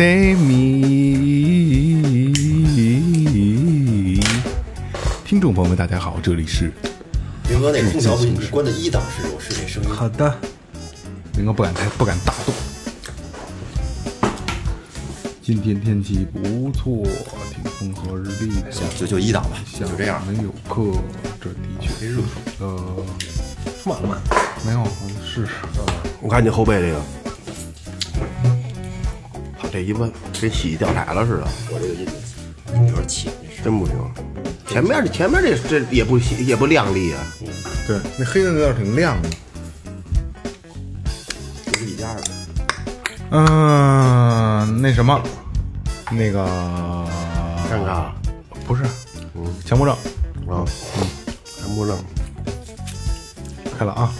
Say me。听众朋友们，大家好，这里是明哥，那空调不你关的一档是有是这声音。好的，明哥不敢太不敢大动。今天天气不错，挺风和日丽的。就就一档吧，下就这样。没有课，这的确热。呃，晚了吗？没有，我试试。我看你后背这个，他这一问跟洗掉彩了似的，我这个音有点起，真不行。前面这前面这这也不也不亮丽啊，对，那黑的那倒挺亮的。不是一家的。嗯、那什么，那个 尴尬不是，强迫症啊，嗯强迫症。开了啊。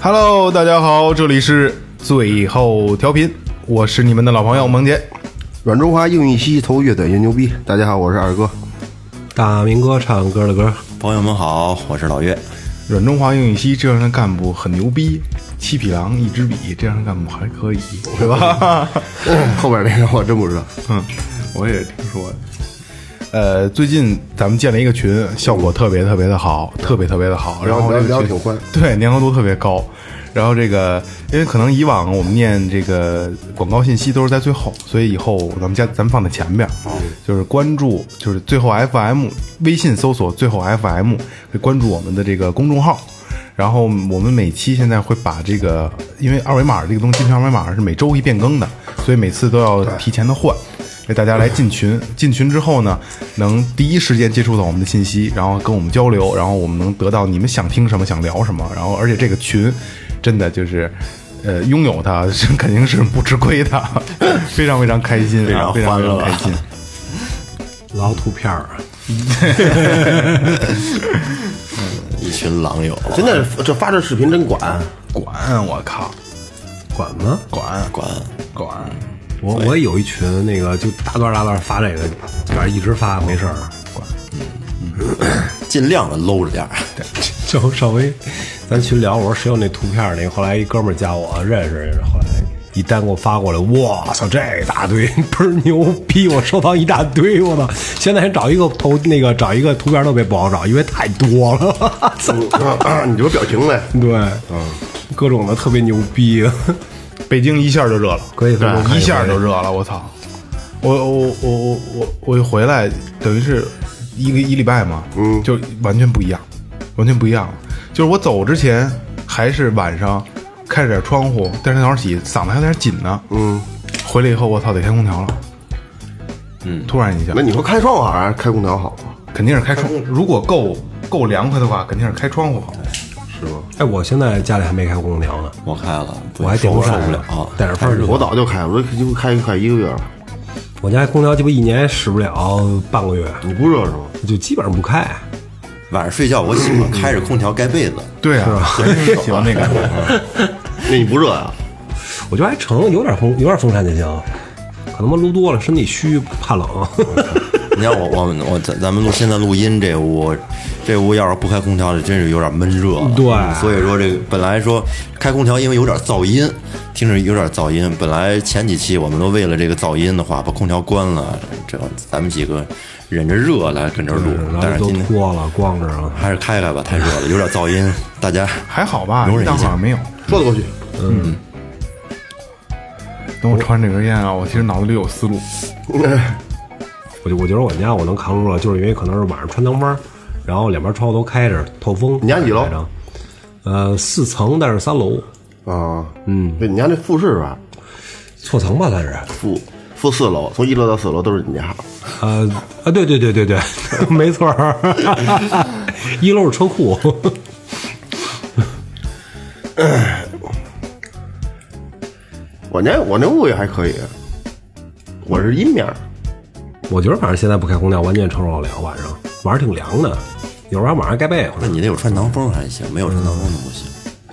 Hello，大家好，这里是最后调频，我是你们的老朋友萌姐。软中华硬玉溪头越短越牛逼。大家好，我是二哥。大明哥唱歌的歌，朋友们好，我是老岳。软中华硬玉溪这样的干部很牛逼，七匹狼一支笔，这样的干部还可以，是吧？后边那个我真不知道。嗯，我也听说的。呃，最近咱们建了一个群，效果特别特别的好，特别特别的好。然后这个群聊聊挺欢对，粘合度特别高。然后这个，因为可能以往我们念这个广告信息都是在最后，所以以后咱们加咱们放在前边，就是关注，就是最后 FM 微信搜索最后 FM，会关注我们的这个公众号。然后我们每期现在会把这个，因为二维码这个东西，二维码是每周一变更的，所以每次都要提前的换。给大家来进群，进群之后呢，能第一时间接触到我们的信息，然后跟我们交流，然后我们能得到你们想听什么、想聊什么，然后而且这个群真的就是，呃，拥有它是 肯定是不吃亏的，非常非常开心啊，非常非常开心。老图片儿，一群狼友，现在这发这视频真管，管我靠，管吗？管管。管，我我也有一群那个就大段大段发这个，反正一直发没事儿，尽量的搂着点儿。就稍微咱群聊，我说谁有那图片那个，后来一哥们儿加我认识，后来一单给我发过来，我操，这一大堆 倍儿牛逼，我收藏一大堆，我操！现在找一个头那个找一个图片特别不好找，因为太多了，操 啊你这表情呗？对，嗯，各种的特别牛逼，北京一下就热了，可以可以可以一下就热了，我操！我我我我我我一回来，等于是一个一礼拜嘛，嗯，就完全不一样，完全不一样了。就是我走之前还是晚上开着点窗户，第二天早上起嗓子还有点紧呢，嗯，回来以后我操得开空调了，嗯，突然一下那，你说开窗户好还是开空调好啊？肯定是开窗，如果够够凉快的话，肯定是开窗户好。是吗哎，我现在家里还没开空调呢，我开了，我还顶不上受不了。带着风儿热。我早就开了，我就开快一个月了。我家空调鸡巴一年使不了半个月，你不热是吗？就基本上不开。晚上睡觉我喜欢开着空调盖被子，对啊，喜欢那感觉。那你不热啊？我觉得还成，有点风，有点风扇就行。可能妈撸多了，身体虚，怕冷。你看我我们我咱咱们录现在录音这屋，这屋要是不开空调，这真是有点闷热。对所以说这个本来说开空调，因为有点噪音，听着有点噪音。本来前几期我们都为了这个噪音的话，把空调关了，这咱们几个忍着热来跟这儿录。然后都但是今天脱了，光着了。还是开开吧，太热了，有点噪音，大家还好吧，容忍一下没有。说得过去。嗯等我抽完这根烟啊，我其实脑子里有思路。我就我觉得我家我能扛住了，就是因为可能是晚上穿堂风儿，然后两边窗户都开着，透风。你家几楼？呃，四层，但是三楼，啊，嗯，对，你家那复式吧，错层吧算是。负负四楼，从一楼到四楼都是你家。呃啊，对对对对对，没错儿，一楼是车库。我那我那屋也还可以，我是阴面儿，我觉得反正现在不开空调，完全承受得了晚上，晚上挺凉的，有时候晚上还盖被子。那你得有穿堂风还行，没有穿堂风的不行。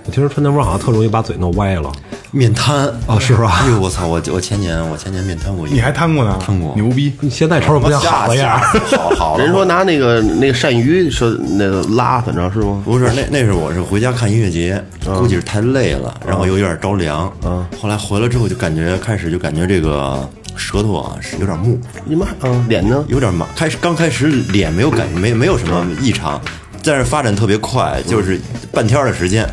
我听说穿堂风好像特容易把嘴弄歪了。面瘫啊是吧哎呦我操！我我前年我前年面瘫过一次，你还瘫过呢？瘫过牛逼！你现在瞅瞅不像好的样儿。好好。人说拿那个那个鳝鱼说那个拉，反正是不？不是，那那是我是回家看音乐节，估计是太累了，然后又有点着凉。嗯，后来回来之后就感觉开始就感觉这个舌头啊是有点木，你妈，嗯，脸呢？有点麻。开始刚开始脸没有感觉，没没有什么异常，但是发展特别快，就是半天的时间，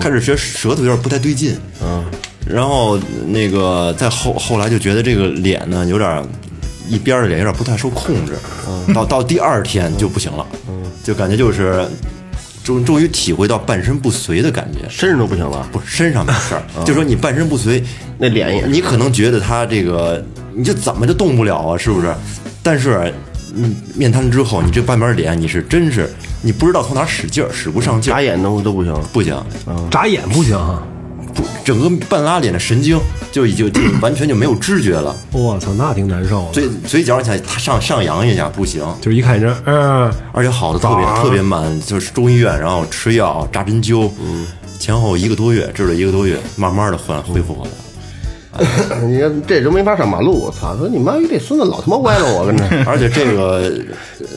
开始觉得舌头有点不太对劲。嗯，然后那个再后后来就觉得这个脸呢有点一边的脸有点不太受控制，嗯到到第二天就不行了，嗯就感觉就是终终于体会到半身不遂的感觉。身上都不行了，不是身上没事儿，就说你半身不遂，那脸也你可能觉得他这个，你就怎么就动不了啊？是不是？但是嗯面瘫之后，你这半边脸你是真是你不知道从哪儿使劲儿，使不上劲儿眨，眼都都不行。不行，眨眼不行，不整个半拉脸的神经就已经就完全就没有知觉了，我操，那挺难受的。嘴嘴角想他上上扬一下不行，就是一看这，嗯，而且好的特别特别慢，就是中医院，然后吃药扎针灸，嗯前后一个多月，治了一个多月，慢慢的恢恢复过来了。你看这人没法上马路，我操！说你妈逼这孙子老他妈歪了我，跟着。而且这个，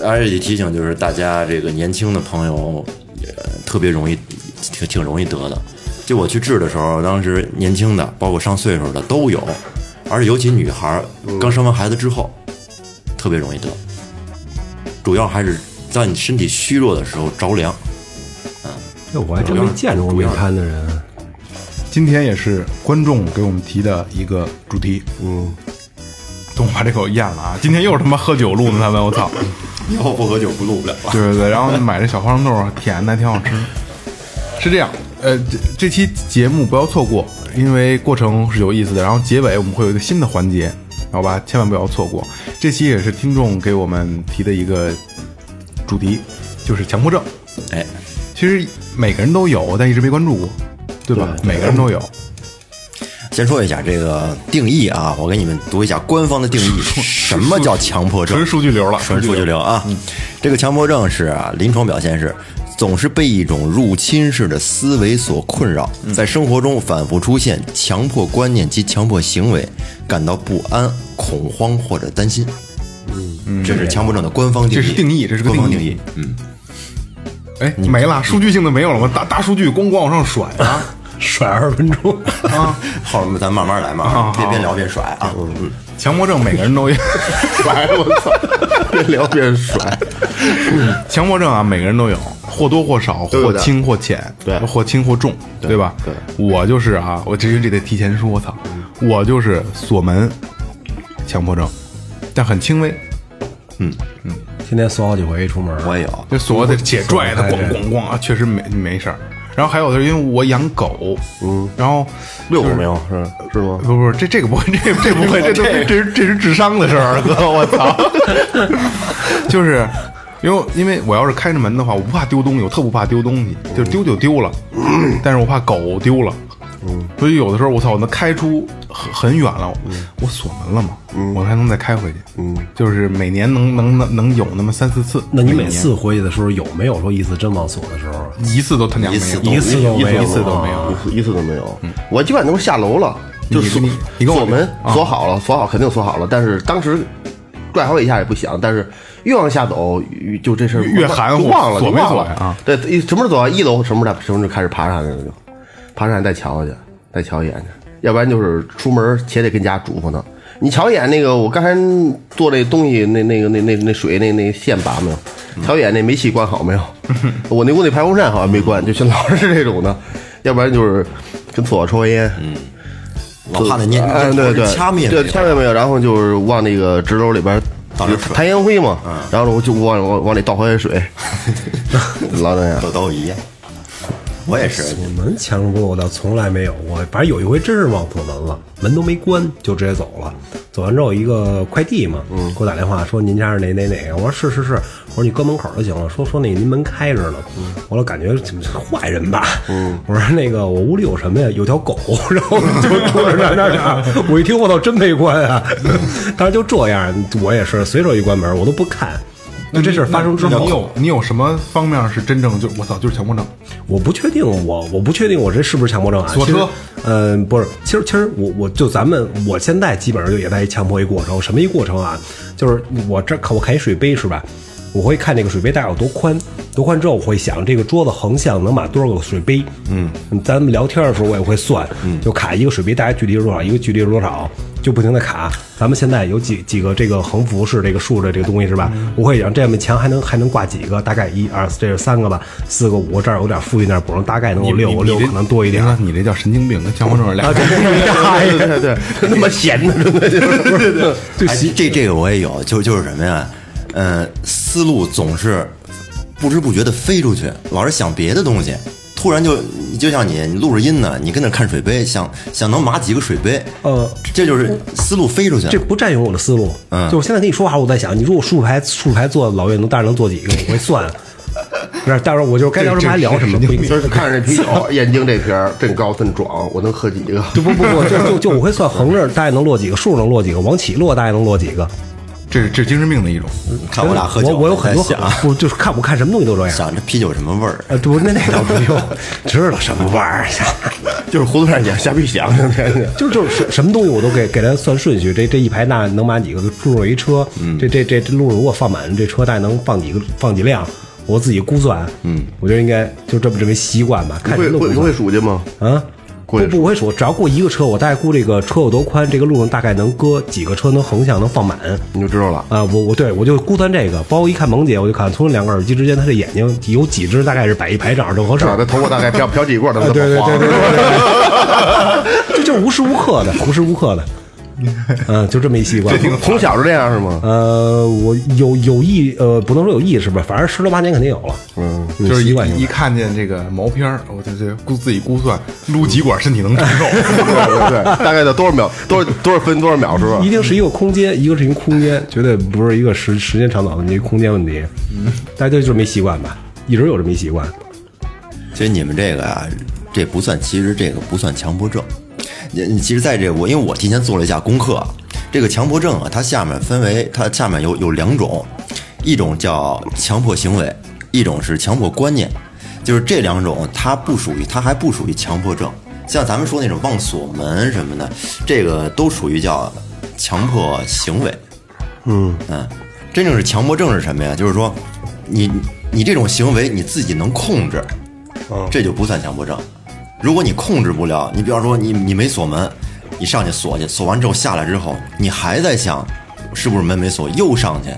而且也提醒就是大家这个年轻的朋友，呃，特别容易，挺挺容易得的。就我去治的时候，当时年轻的，包括上岁数的都有，而且尤其女孩儿刚生完孩子之后，特别容易得。主要还是在你身体虚弱的时候着凉。这我还真没见着过面瘫的人。今天也是观众给我们提的一个主题，嗯，等我把这口咽了啊！今天又是他妈喝酒录的，他们我操！以后不喝酒不录不了了。对对对，然后买这小花生豆，甜的还挺好吃。是这样，呃，这这期节目不要错过，因为过程是有意思的。然后结尾我们会有一个新的环节，好吧，千万不要错过。这期也是听众给我们提的一个主题，就是强迫症。哎，其实每个人都有，但一直没关注过，对吧？每个人都有。先说一下这个定义啊，我给你们读一下官方的定义。什么叫强迫症？纯数据流了，纯数据流啊！这个强迫症是啊，临床表现是总是被一种入侵式的思维所困扰，在生活中反复出现强迫观念及强迫行为，感到不安、恐慌或者担心。嗯，这是强迫症的官方定义，这是定义这是个官方定义。嗯，哎，没了，数据性的没有了吗？大大数据咣咣往上甩啊！甩二十分钟，后面咱慢慢来嘛，啊别边聊边甩啊。嗯嗯，强迫症每个人都有，甩，我操！边聊边甩，强迫症啊，每个人都有，或多或少，或轻或浅，对。或轻或重，对吧？对，我就是啊，我这这得提前说，我操，我就是锁门强迫症，但很轻微，嗯。嗯。天天锁好几回一出门。我也有。这锁得且拽的咣咣咣啊，确实没没事儿。然后还有的是因为我养狗，嗯，然后遛过没有？是是吗？不不，这这个不会，这这不会，这都这是这是智商的事儿，哥，我操！就是因为因为我要是开着门的话，我不怕丢东西，我特不怕丢东西，就丢就丢了，但是我怕狗丢了，嗯，所以有的时候我操，我能开出很很远了，我锁门了嘛，我还能再开回去，嗯，就是每年能能能能有那么三四次，那你每次回去的时候有没有说一次真往锁的时候？一次都他娘没有，一次都没有。一次都没有。一次都没有。我基本上都是下楼了，就锁门啊锁好了，锁好肯定锁好了，但是当时拽好几下也不响，但是越往下走，就这事儿越含糊忘了，锁没就忘了。锁呀啊？对，什么时候走啊？一楼什么时候什么时候开始爬上去了就，爬上去再瞧去，再瞧一眼去，要不然就是出门且得跟家嘱咐呢。你瞧一眼那个，我刚才做这东西，那那个那那那水那那线拔没有？瞧一眼那煤气关好没有？我那屋那排风扇好像没关，就像老是这种的，要不然就是跟厕所抽根烟，嗯老怕那烟，哎，对对，掐灭对掐灭没有，然后就是往那个纸篓里边倒点水太阳灰嘛，然后我就往往往里倒回水，老那样。都都一样。我也是，锁门强迫我倒从来没有过，反正有一回真是忘锁门了，门都没关就直接走了。走完之后，一个快递嘛，嗯，给我打电话说您家是哪哪哪？个，我说是是是，我说你搁门口就行了，说说那您门开着呢，嗯，我说感觉怎么是坏人吧，嗯，我说那个我屋里有什么呀？有条狗，然后就那那那，我一听我操真没关啊，当时就这样，我也是随手一关门我都不看。就这事儿发生之后，你有你有什么方面是真正就我操就是强迫症？我不确定，我我不确定我这是不是强迫症啊？其实锁车，嗯、不是，其实其实我我就咱们我现在基本上就也在一强迫一过程，什么一过程啊？就是我这看我看一水杯是吧？我会看这个水杯大概有多宽，多宽之后我会想这个桌子横向能码多少个水杯？嗯，咱们聊天的时候我也会算，嗯，就卡一个水杯大概距离是多少，一个距离是多少，就不停的卡。咱们现在有几几个这个横幅式这个竖着这个东西是吧？我会想这面墙还能还能挂几个？大概一二这是三个吧，四个五个，这儿有点富裕点补上，大概能有六个，六个可能多一点。你你这叫神经病，跟强迫症是俩。对对对，那么闲的，真的就是。哎，这这个我也有，就就是什么呀？嗯，思路总是不知不觉的飞出去，老是想别的东西，突然就就像你你录着音呢，你跟那看水杯，想想能码几个水杯，呃，这就是思路飞出去。这不占用我的思路。嗯就我现在跟你说话，我在想，你如果竖排竖排坐老岳能大概能坐几个？我会算。不是，待会儿我就该聊什么还聊什么，不一定。就是看着这啤酒，燕京这瓶儿真高真壮，我能喝几个？就不不不，就就就我会算横着大概能落几个，竖能落几个，往起落大概能落几个。这是治精神病的一种。看我俩喝酒，我我有很多想我就是看我看什么东西都这样。想这啤酒什么味儿？呃，不，那那倒不用，知道什么味儿。就是胡同上讲瞎逼想，真的。就就是什什么东西我都给给他算顺序，这这一排那能满几个？路上一车，这这这这路上如果放满，这车大概能放几个？放几辆？我自己估算，嗯，我觉得应该就这么这么一习惯吧，看会会会数去吗？啊。不不会数，只要过一个车，我大概估这个车有多宽，这个路上大概能搁几个车能横向能放满。你就知道了。啊，我我对我就估算这个，包括一看萌姐，我就看从两个耳机之间，她这眼睛有几只，大概是摆一排正好正合适。啊，这头发大概飘 飘几棍儿，他啊，妈对对对对对对，这就是无时无刻的，无时无刻的，嗯，就这么一习惯。从小就这样是吗？呃，我有有意，呃，不能说有意识吧，反正十多八年肯定有了，嗯，就是一习惯性的。一看见这个毛片儿，我就就估自己估算撸几管身体能承受。对对对，大概得多少秒，多少多少分多少秒是吧？一定是一个空间，一个是一个空间，绝对不是一个时时间长短问题，空间问题。嗯，大家就这么一习惯吧，一直有这么一习惯。其实你们这个啊，这不算，其实这个不算强迫症。其实在这我，因为我提前做了一下功课，这个强迫症啊，它下面分为它下面有有两种，一种叫强迫行为，一种是强迫观念。就是这两种，它不属于，它还不属于强迫症。像咱们说那种忘锁门什么的，这个都属于叫强迫行为。嗯嗯，真正是强迫症是什么呀？就是说，你你这种行为你自己能控制，这就不算强迫症。如果你控制不了，你比方说你你没锁门，你上去锁去，锁完之后下来之后，你还在想是不是门没锁，又上去。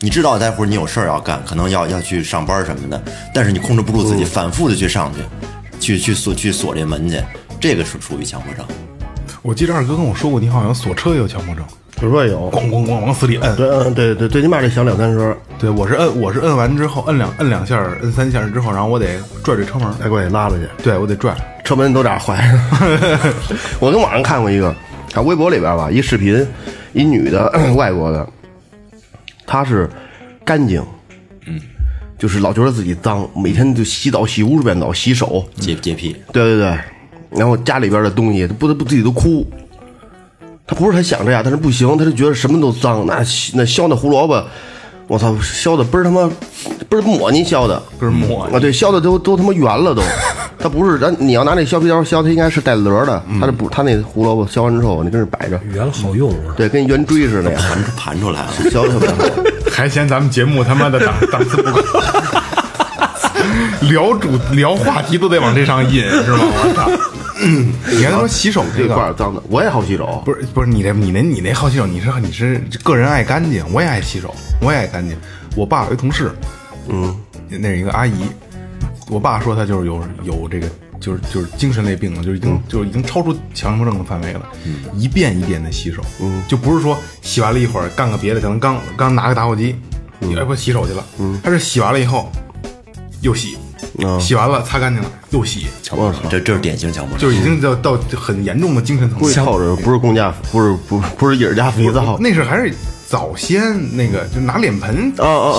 你知道待会儿你有事儿要干，可能要要去上班什么的，但是你控制不住自己，反复的去上去，去去锁去锁这门去，这个是属于强迫症。我记得二哥跟我说过，你好像锁车也有强迫症，我说有，咣咣咣往死里摁。对，嗯，对对，最起码得响两三声，对，我是摁，我是摁完之后摁两摁两下儿，摁三下儿之后，然后我得拽着车门，再过去拉出去，对我得拽。车门都俩坏了。我跟网上看过一个，看微博里边吧，一视频，一女的，外国的，她是干净，嗯，就是老觉得自己脏，每天就洗澡洗无数遍澡，洗手，洁洁癖，对对对，然后家里边的东西，他不得不自己都哭。他不是他想这样，但是不行，他就觉得什么都脏。那那削那胡萝卜，我操，削的倍儿他妈倍儿抹你削的，倍儿抹啊！对，削的都都他妈圆了都。他不是，咱你要拿那削皮刀削，它应该是带棱的。他这不，他那胡萝卜削完之后，你跟这摆着，圆了好用啊，对，跟圆锥似的呀，盘出盘出来了。削的特别好。还嫌咱们节目他妈的档 档次不高，聊主聊话题都得往这上引是吗？我操！你刚才说洗手这这个块儿脏的，我也好洗手。不是不是你这你那你那好洗手，你是你是个人爱干净，我也爱洗手，我也爱干净。我爸有一同事，嗯，那是一个阿姨，我爸说他就是有有这个就是就是精神类病了，就是已经就是已经超出强迫症的范围了，一遍一遍的洗手，嗯就不是说洗完了一会儿干个别的，可能刚刚拿个打火机，要不洗手去了，他是洗完了以后又洗，洗完了擦干净了又洗，我操，这这是典型强迫症。就是已经到到很严重的精神层贵面。透着不是公家，不是不不是野人家肥皂，那是还是早先那个，就拿脸盆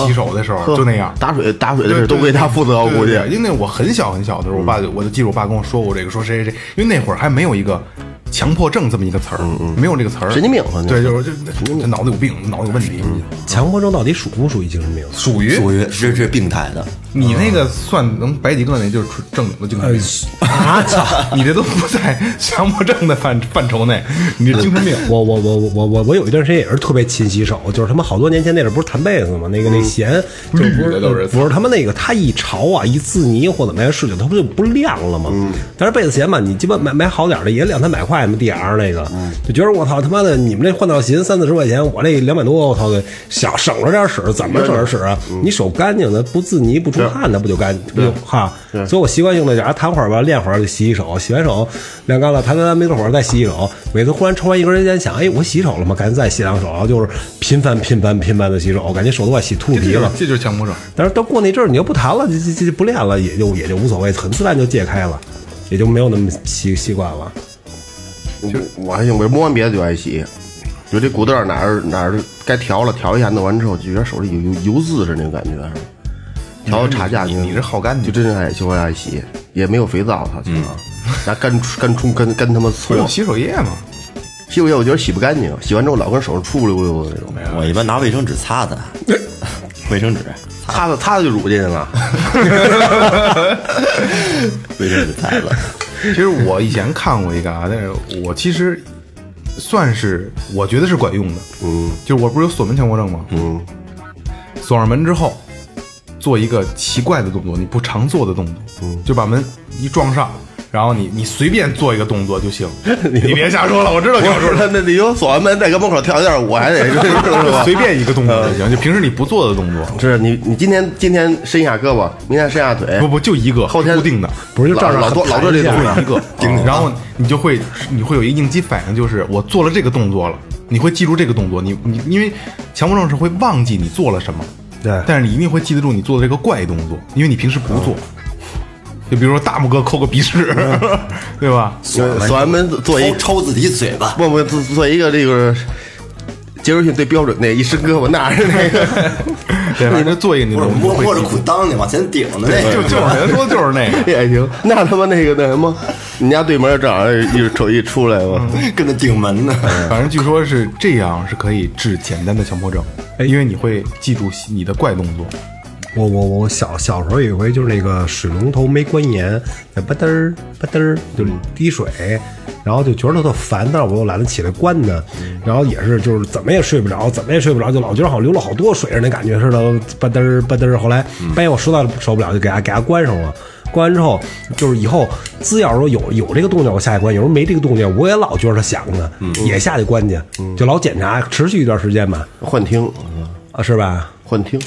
洗手的时候就那样。打水打水的对事都归他负责，我估计对对对因为那我很小很小的时候，我爸就我就记得我爸跟我说过这个，说谁谁谁，因为那会儿还没有一个强迫症这么一个词儿，没有这个词儿，神经病对，就是就这脑子有病，脑子有问题。强迫症到底属不属于精神病？属于属于这这病态的，你那个算能白几个，那就是纯正经的精神病。啊操！你这都不在强迫症的范范畴内，你这精神病。我我我我我我有一段时间也是特别勤洗手，就是他妈好多年前那阵儿不是弹被子吗？那个那弦就不是不是他妈那个它一潮啊一滋泥或怎么样事情，它不就不亮了吗？但是被子弦嘛，你鸡巴买买好点儿的也两三百块嘛，D R 那个，就觉得我操他妈的你们这换套琴三四十块钱，我这两百多，我操的想省着点使，怎么省着使啊？你手干净的不自泥不出汗，的不就干不就哈？所以我习惯性的啊弹会儿吧，练会儿就洗洗手，洗完手晾干了，弹弹弹没多会儿再洗洗手。每次忽然抽完一根烟，想哎我洗手了吗？赶紧再洗两手，然后就是频繁频繁频繁的洗手，感觉手都快洗秃噜皮了。这就是强迫症。但是到过那阵儿，你要不弹了，这这这不练了，也就也就无所谓，很自然就戒开了，也就没有那么习习惯了。就我还行，我摸完别的就爱洗，就这骨头哪儿哪儿该调了调一下，弄完之后就觉得手里有有油渍似的那种感觉，调到差价你你是好干净。就真是爱就爱洗，也没有肥皂，操，拿干干冲干干他妈搓。有洗手液吗？洗手液，我觉得洗不干净，洗完之后老跟手上出溜溜的那种，我一般拿卫生纸擦的，卫生纸。擦擦擦的就乳进去了。卫生纸擦了。其实我以前看过一个啊，但是我其实算是我觉得是管用的。嗯，就是我不是有锁门强迫症吗？嗯，锁上门之后，做一个奇怪的动作，你不常做的动作，嗯，就把门一撞上，然后你你随便做一个动作就行，你别瞎说了，我知道你要说他那你又锁完门再搁门口跳一下，舞还得是吧？随便一个动作就行，就平时你不做的动作，是你你今天今天伸一下胳膊，明天伸下腿，不不就一个后天固定的。不是就照着老多老多这弹种一个，然后你就会你会有一个应激反应，就是我做了这个动作了，你会记住这个动作，你你因为强迫症是会忘记你做了什么，对但是你一定会记得住你做的这个怪动作，因为你平时不做。就比如说大拇哥抠个鼻屎，对吧？锁锁完门做一抽抽自己嘴巴，不不做做一个这个杰瑞逊最标准那一伸胳膊那是那个，对，反正做一个你或者动作会记住摸摸着裤裆你往前顶的那个，就就是人说就是那个，也行。那他妈那个那什么，你家对门正好一瞅一出来吧，跟那顶门呢。反正据说是这样是可以治简单的强迫症，因为你会记住你的怪动作。我我我小小时候有一回就是那个水龙头没关严，在吧嘚儿吧嘚儿就滴水，然后就觉得特烦，但是我又懒得起来关它，然后也是就是怎么也睡不着，怎么也睡不着，就老觉得好像流了好多水似的那感觉似的，吧嘚儿吧嘚儿。后来半夜我实在受不了，就给它给它关上了。关完之后，就是以后只要说有有这个动静，我下去关；有时候没这个动静，我也老觉得它响呢，也下去关去，就老检查，持续一段时间吧，幻听啊，是吧？幻听，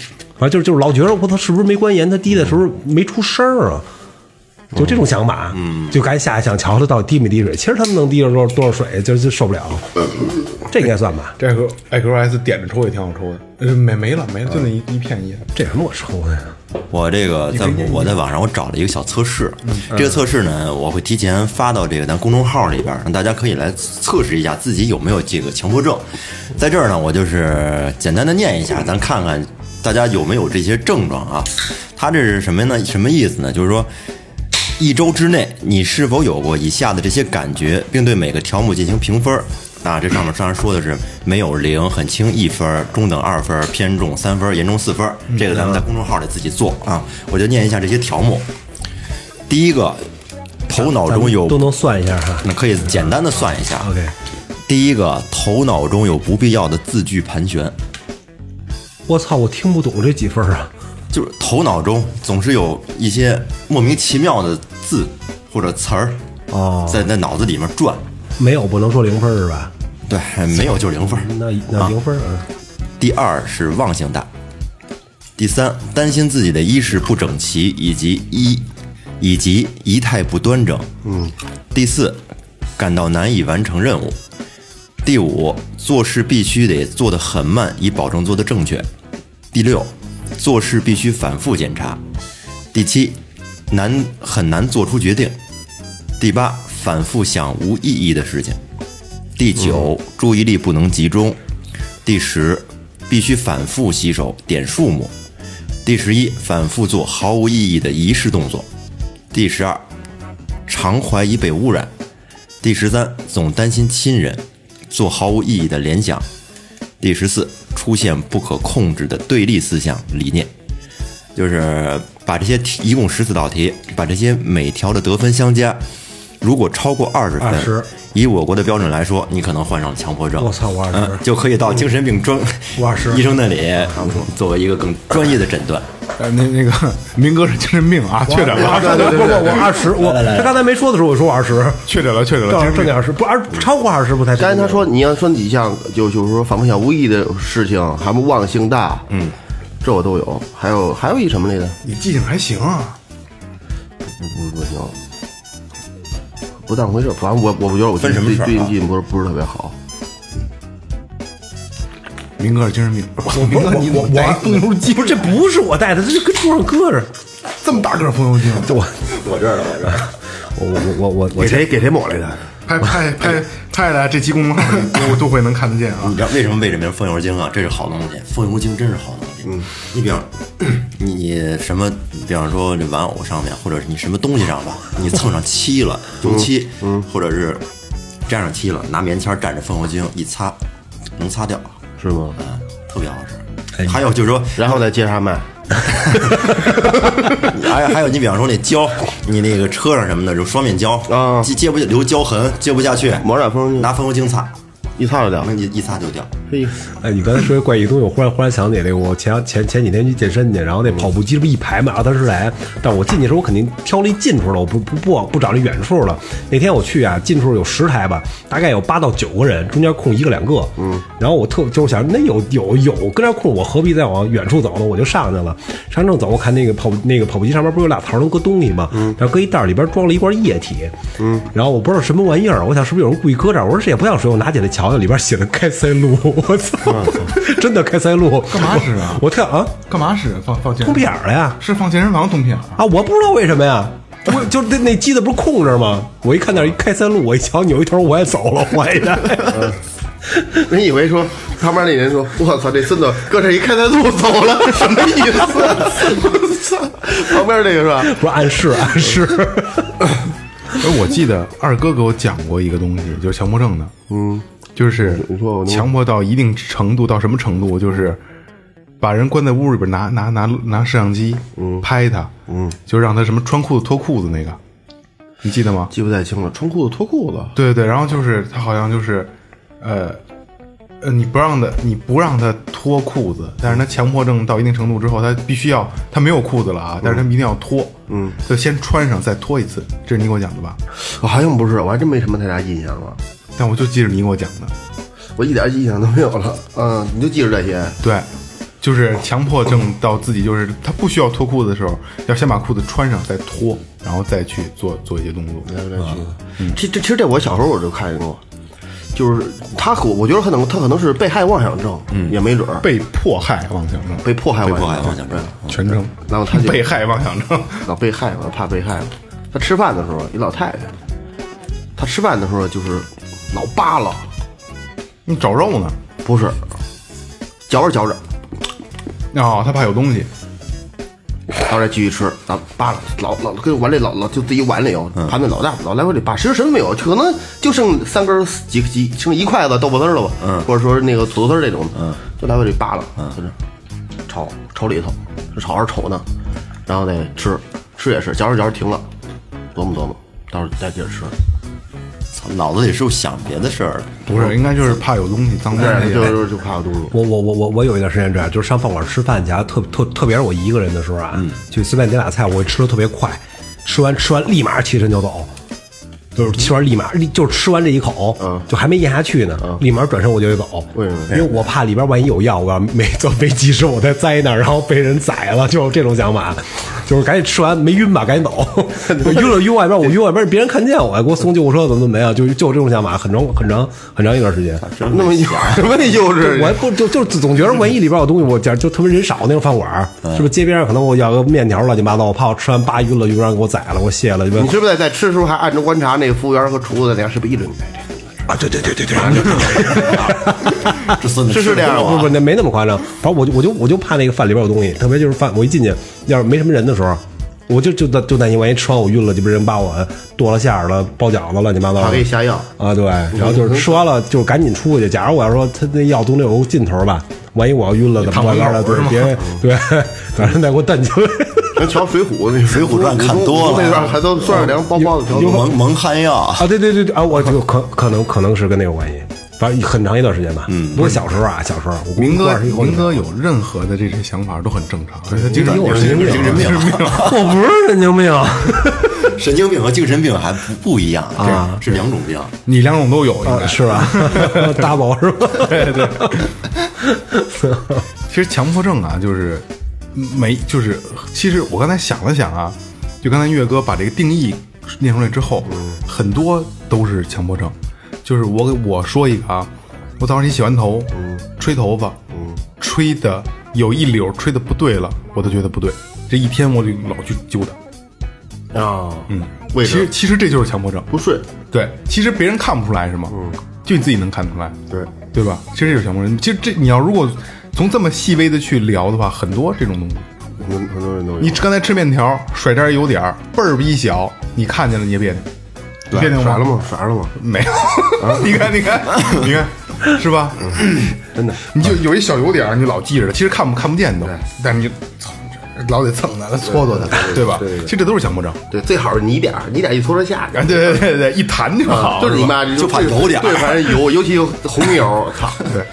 反正就是就是老觉得我操，是不是没关严？他滴的时候没出声儿啊？就这种想法，嗯，就赶紧下去想瞧瞧到底滴没滴水。其实他们能滴着多少多少水，就就受不了。这应该算吧？这个 IQS 点着抽也挺好抽的，呃没没了没了，就那一一片叶。这什么我抽的呀？我这个在我在网上我找了一个小测试，这个测试呢，我会提前发到这个咱公众号里边，让大家可以来测试一下自己有没有这个强迫症。在这儿呢，我就是简单的念一下，咱看看大家有没有这些症状啊。它这是什么呢？什么意思呢？就是说。一周之内，你是否有过以下的这些感觉，并对每个条目进行评分儿？啊，这上面当然说的是没有零，很轻一分儿，中等二分儿，偏重三分儿，严重四分儿。这个咱们在公众号里自己做啊。我就念一下这些条目。第一个，头脑中有都能算一下哈。那可以简单的算一下。OK，第一个，头脑中有不必要的字句盘旋，我操，我听不懂这几分啊！就是头脑中总是有一些莫名其妙的字或者词儿哦，在在脑子里面转。没有不能说零分是吧？对，没有就是零分儿。那那零分啊。第二是忘性大，第三担心自己的衣饰不整齐以及衣以及仪态不端正。嗯。第四，感到难以完成任务。第五，做事必须得做得很慢，以保证做得正确。第六，做事必须反复检查。第七，难很难做出决定。第八，反复想无意义的事情。第九，注意力不能集中。第十，必须反复洗手，点数目。第十一，反复做毫无意义的仪式动作。第十二，常怀疑被污染。第十三，总担心亲人，做毫无意义的联想。第十四，出现不可控制的对立思想理念。就是把这些题，一共十四道题，把这些每条的得分相加，如果超过二十分，20以我国的标准来说，你可能患上了强迫症。我操我二十嗯，就可以到精神病专我20 医生那里作为一个更专业的诊断。呃，那那个明哥是精神病啊，确诊了，不不，我二十，我他刚才没说的时候我说我二十，确诊了，确诊了，正点二十，不二超过二十不太。刚才他说你要说几项，就就是说反复想无意义的事情，还不忘性大，嗯，这我都有。还有还有一什么来着？你记性还行啊，不是不行，不当回事。反正我我觉得我最分什么事儿啊最近记性不是不是特别好。明哥是精神病，明哥你我我风油精，不是这不是我带的，这就跟桌上搁着。这么大个儿风油精，就 我我这我这儿，我我我我我给谁给谁抹来的？拍拍拍拍的这鸡公众号里都都会能看得见啊你。知道为什么为这名风油精啊？这是好东西，风油精真是好东西。嗯，你比方你什么，比方说这玩偶上面，或者是你什么东西上吧，你蹭上漆了，油漆，嗯，或者是沾上漆了，拿棉签蘸着风油精一擦，能擦掉，是吗？嗯，特别好使。还有就是说，然后再接着卖。还有还有，你比方说那胶，你那个车上什么的，就双面胶啊接接不留胶痕，接不下去，抹点风油精拿风油精擦，一擦就掉那。你一擦就掉。嘿，哎，你刚才说这怪异东西，我忽然忽然想起来，我前前前几天去健身去，然后那跑步机这不一排嘛，二三十台，但我进去的时候我肯定挑了一近处了，我不不不不找那远处了。那天我去啊，近处有十台吧，大概有八到九个人，中间空一个两个，嗯，然后我特就是想，那有有有跟这空，我何必再往远处走呢？我就上去了，上正走，我看那个跑那个跑步机上面不是有俩槽能搁东西吗？嗯，然后搁一袋儿里边装了一罐液体，嗯，然后我不知道什么玩意儿，我想是不是有人故意搁这儿？我说这也不像水，我拿起来瞧瞧，里边写的开塞露，我操，真的开塞露，干嘛使啊我跳啊，干嘛使？放放健通屁眼儿了呀！是放健身房通屁眼儿。啊，我不知道为什么呀。我就那那机子不是空着吗？我一看那儿一开塞露，我一瞧扭一头我也走了，我也 你以为说旁边那人说：“我操，这孙子搁这一开塞露走了，什么意思？” 我操！旁边那个是吧？不是暗示暗示。哎，我记得二哥给我讲过一个东西，就是强迫症的，嗯，就是强迫到一定程度，到什么程度？就是把人关在屋里边，拿拿拿拿摄像机，嗯，拍他，嗯，就让他什么穿裤子脱裤子那个，你记得吗？记不太清了，穿裤子脱裤子，对对对，然后就是他好像就是，呃，呃，你不让他，你不让他脱裤子，但是他强迫症到一定程度之后，他必须要，他没有裤子了啊，但是他一定要脱，嗯，就先穿上再脱一次，这是你给我讲的吧？我好像不是，我还真没什么太大印象了，但我就记着你给我讲的，我一点印象都没有了。嗯，你就记着这些。对，就是强迫症到自己就是他不需要脱裤子的时候，要先把裤子穿上再脱，然后再去做做一些动作。来来去，其这其实这我小时候我就看见过，就是他可我觉得可能他可能是被害妄想症，也没准儿被迫害妄想症，被迫害被妄想迫害妄想症全称，然后他就 被害妄想症。老被害嘛，怕被害嘛。他吃饭的时候，一老太太，他吃饭的时候就是老扒拉，你找肉呢？不是嚼着嚼着，哦，他怕有东西。然后再继续吃，咱扒拉老老跟碗里老老就自己碗里有盘子老大老来回里扒，其实什么没有，可能就剩三根几几剩一筷子豆腐丝儿了吧，嗯，或者说那个土豆丝儿这种，嗯，就来回里扒拉，嗯，就是炒炒里头，是炒还是瞅呢？然后再吃，吃也是嚼着嚼着停了，琢磨琢磨，到时候再接着吃，操，脑子里是不是想别的事儿了？不是，应该就是怕有东西脏东对，西。就是就怕有东西。我我我我我有一段时间这样，就是上饭馆吃饭去啊，特特特别是我一个人的时候啊，就随便点俩菜，我吃的特别快，吃完吃完立马起身就走，就是吃完立马立就是吃完这一口，嗯就还没咽下去呢，立马转身我就得走。为什么因为我怕里边万一有药，我要没坐飞机时候我再栽那儿，然后被人宰了，就有这种想法。就是赶紧吃完没晕吧，赶紧走。我晕了晕外边，我晕外边，别人看见我，给我送救护车怎么怎么样，就就有这种想法，很长很长很长一段时间。那么幼什么幼稚？我还不就就总觉得万一里边有东西，我讲就特别人少那种饭馆，是不是街边上可能我要个面条乱七八糟，我怕我吃完扒晕了，就让人给我宰了，给我卸了，你是不是在在吃的时候还暗中观察那个服务员和厨子，那样是不是一直你 啊，对对对对对，这 孙子是是这样吗不不，那没那么夸张。反正我就我就我就怕那个饭里边有东西，特别就是饭，我一进去要是没什么人的时候，我就就担就担心万一吃完我晕了，就被人把我剁了馅儿了，包饺子乱七八糟的，他给你下药啊，对。然后就是吃完了就赶紧出去。假如我要说他那药总得有个尽头吧，万一我要晕了怎么办的？对，别人对，反正再给我蹬起来。咱瞧《水浒》那《水浒传看多了那段还都蒜儿凉包包子条蒙蒙汗药，啊，对对对对啊，我就可可能可能是跟那有关系，反正很长一段时间吧。嗯，不是小时候啊，小时候我明哥，明哥有任何的这些想法都很正常，他精神我精神神经病精神病。我不是神经病。神经病和精神病还不不一样啊是两种病。你两种都有，应该啊，是吧？大宝是吧？对对。其实强迫症啊，就是没，就是其实我刚才想了想啊，就刚才岳哥把这个定义念出来之后，很多都是强迫症。就是我给我说一个啊，我早上起洗完头，吹头发，吹的有一绺吹的不对了，我都觉得不对，这一天我就老去揪它。啊，嗯，为什么其实其实这就是强迫症。不睡，对，其实别人看不出来是吗？嗯，就你自己能看出来。对对吧？其实这就是强迫症。其实这你要如果从这么细微的去聊的话，很多这种东西。很很多人都有。你刚才吃面条，甩渣油点儿，倍儿逼小，你看见了你也别扭，你别扭甩了？吗？甩了吗？没有，你看，你看，你看，是吧？真的，你就有一小油点儿，你就老记着它，其实看不看不见都，但是你就操老得蹭它，搓搓它，对吧？其实这都是强迫症。对，最好是泥点儿，你点儿一搓着下去。啊，对对对对，一弹就好，吧就是你妈就怕油点儿对，反正油，尤其有红油，操！对。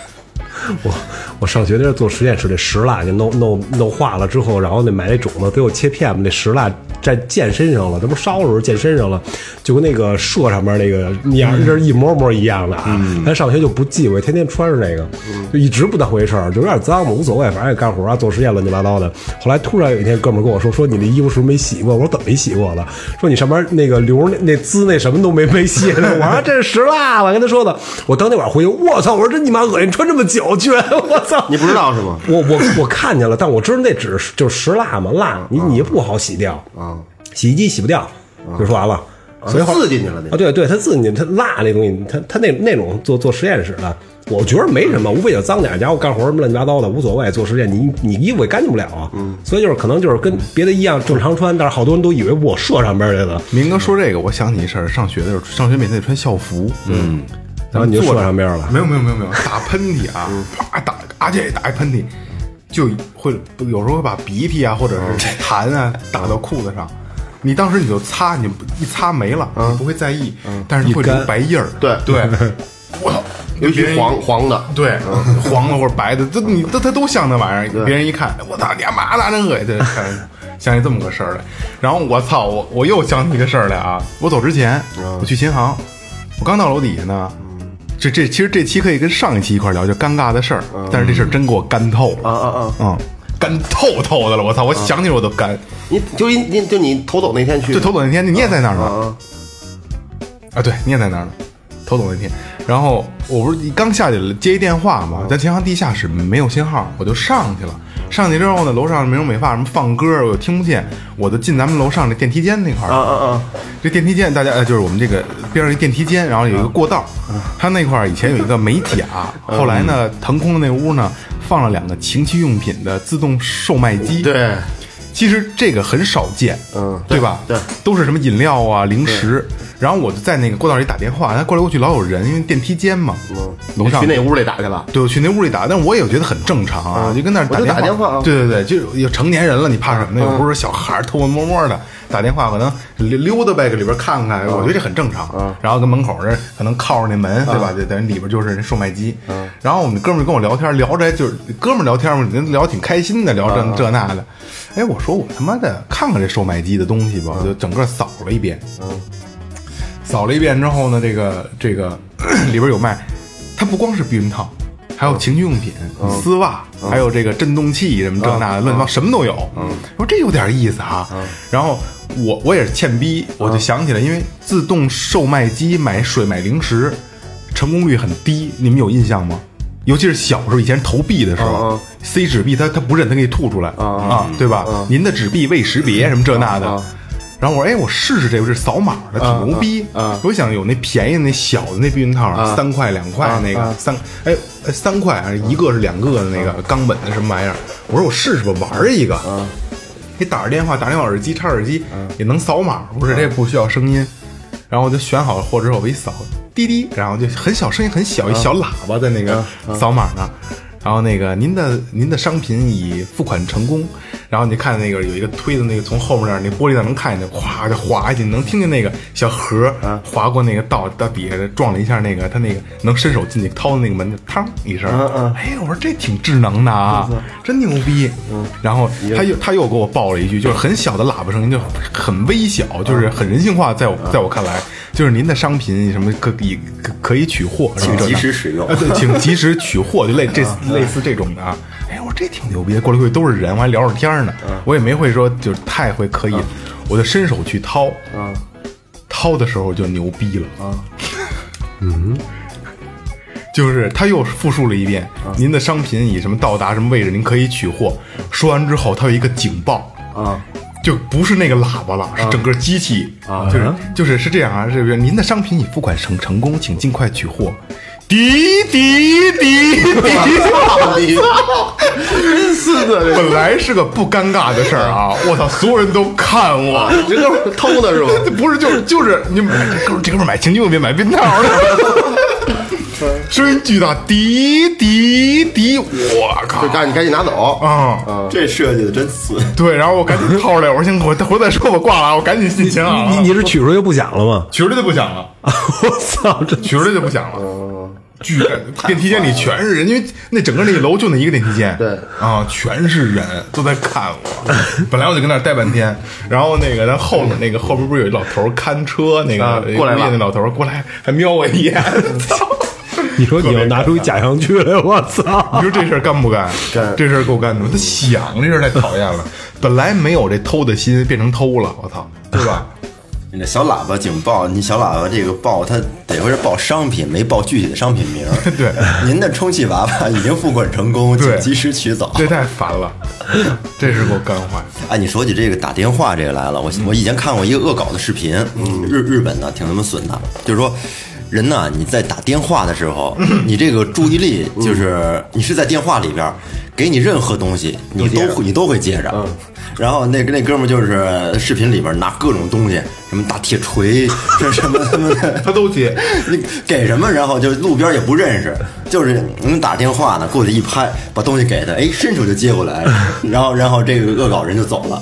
我我上学那时候做实验室，那石蜡给弄弄弄化了之后，然后那买那种子给我切片嘛，那石蜡在溅身上了，这不烧的时候溅身上了，就跟那个射上面那个样儿是一模模一样的啊。咱上学就不忌讳，天天穿着那个，就一直不当回事儿，就有点脏嘛，无所谓，反正也干活啊，做实验乱七八糟的。后来突然有一天，哥们跟我说，说你那衣服是不是没洗过？我说怎么没洗过了？说你上面那个流那那滋那什么都没没洗呢。我说这是石蜡，我跟他说的。我当天晚上回去，我操！我说真你妈恶心，穿这么久居然，我操！你不知道是吗？我我我看见了，但我知道那纸就是石蜡嘛，蜡你你不好洗掉啊，洗衣机洗不掉，就说完了。所以刺进去了那啊，对对，它刺进去，它蜡那东西，它它那那种做做实验室的，我觉得没什么，无非就脏点儿，家伙干活什么乱七八糟的无所谓。做实验你你衣服也干净不了啊，嗯所以就是可能就是跟别的一样正常穿，但是好多人都以为我射上边去了，明哥说这个，我想起一事儿，上学的时候，上学每天得穿校服，嗯，然后你就射上边了。没有没有没有没有，打喷嚏啊，啪打啊这打一喷嚏，就会有时候会把鼻涕啊或者是痰啊打到裤子上。你当时你就擦，你一擦没了，你不会在意，但是你会留白印儿。对对，我操，尤其黄黄的，对，黄的或者白的，这你这它都像那玩意儿。别人一看，我操，你干嘛呢？真恶心！想起这么个事儿来。然后我操，我我又想起一个事儿来啊！我走之前，我去琴行，我刚到楼底下呢。这这其实这期可以跟上一期一块聊，就尴尬的事儿。但是这事儿真给我干透了啊啊啊！嗯，干透透的了。我操，我想起来我都干。你就你你就你头走那天去，就头走那天，你也在那儿吗？啊啊，对，你也在那儿呢，头走那天。然后我不是刚下去了接一电话嘛，在琴行地下室没有信号，我就上去了。上去之后呢，楼上美容美发什么放歌，我又听不见，我就进咱们楼上那电梯间那块儿。啊啊啊！这电梯间大家呃就是我们这个边上一电梯间，然后有一个过道，它那块儿以前有一个美甲，后来呢腾空的那屋呢放了两个情趣用品的自动售卖机。对，其实这个很少见，嗯对吧？对，都是什么饮料啊、零食。然后我就在那个过道里打电话，他过来过去老有人，因为电梯间嘛，楼上。去那屋里打去了，对，我去那屋里打，但我也觉得很正常啊，就跟那儿我就电打电话啊。对对对，就是有成年人了，你怕什么呢？又不是小孩偷偷摸摸的打电话，可能溜溜达呗，搁里边看看，我觉得这很正常。然后跟门口这可能靠着那门，对吧？就等于里边就是那售卖机。然后我们哥们儿跟我聊天，聊着就是哥们儿聊天嘛，人聊挺开心的，聊这这那的。哎，我说我他妈的看看这售卖机的东西吧，我就整个扫了一遍。扫了一遍之后呢，这个这个 里边有卖，它不光是避孕套，还有情趣用品、丝袜，还有这个震动器什么这那的，乱七八糟什么都有。我说这有点意思啊。然后我我也是欠逼，我就想起来，因为自动售卖机买水买零食成功率很低，你们有印象吗？尤其是小时候，以前投币的时候、，C 纸币，它它不认，它给你吐出来啊，对吧？您的纸币未识别，什么这那的。然后我说，哎，我试试这个，是扫码的，挺牛逼。我想有那便宜的那小的那避孕套，三块两块那个三，哎哎三块，啊一个是两个的那个冈本的什么玩意儿？我说我试试吧，玩一个。你打着电话，打电话耳机插耳机也能扫码，不是这不需要声音。然后我就选好了货之后，我一扫，滴滴，然后就很小声音很小，一小喇叭在那个扫码呢。然后那个您的您的商品已付款成功，然后你看那个有一个推的那个从后面那儿那玻璃上能看见，咵就滑下去，能听见那个小盒儿划过那个道到底下撞了一下那个他那个能伸手进去掏的那个门，就嘡一声，哎，我说这挺智能的啊，真牛逼。然后他又他又给我报了一句，就是很小的喇叭声音，就很微小，就是很人性化，在我在我看来，就是您的商品什么可以可可以取货，请及时使用啊，对，请及时取货，就类这类似这种的啊。这挺牛逼的，过来过去都是人，我还聊着天呢。我也没会说就是太会刻意，我就伸手去掏，掏的时候就牛逼了啊。嗯，就是他又复述了一遍，您的商品以什么到达什么位置，您可以取货。说完之后，他有一个警报啊。就不是那个喇叭了，是整个机器啊，就是就是是这样啊，是不是？您的商品已付款成成功，请尽快取货。滴滴滴滴，真是的，本来是个不尴尬的事儿啊！我操，所有人都看我，这哥们儿偷的是吧？不是就是就是你买这哥们儿这哥们儿买情趣用品买冰套的，声音巨大，滴滴滴，我靠就！赶紧赶紧拿走啊！这设计的真次。对，然后我赶紧掏出来，我说行，我回头再说，我挂了啊，我赶紧进钱啊！你你是取出来就不响了吗？取出来就不响了，我操，这取出来就不响了。巨人，电梯间里全是人，因为那整个那个楼就那一个电梯间，对啊，全是人都在看我。本来我就跟那儿待半天，然后那个咱后面那个后边不是有一老头看车，那个啊过来了那老头过来还瞄我一眼，操！你说你要拿出一假象去来，我操！你说这事儿干不干？干这事儿够干的。他想这事儿太讨厌了，本来没有这偷的心，变成偷了，我操，对吧？你那小喇叭警报，你小喇叭这个报，它得会是报商品，没报具体的商品名。对，您的充气娃娃已经付款成功，及时取走。这太烦了，这是给我干坏。哎，你说起这个打电话这个来了，我我以前看过一个恶搞的视频，日日本的挺他妈损的，就是说。人呐，你在打电话的时候，你这个注意力就是你是在电话里边儿，给你任何东西，你都会你都会接着。然后那那哥们儿就是视频里边拿各种东西，什么大铁锤，这 什么什么的，他都接，你给什么，然后就路边也不认识，就是能打电话呢，过去一拍，把东西给他，哎，伸手就接过来，然后然后这个恶搞人就走了。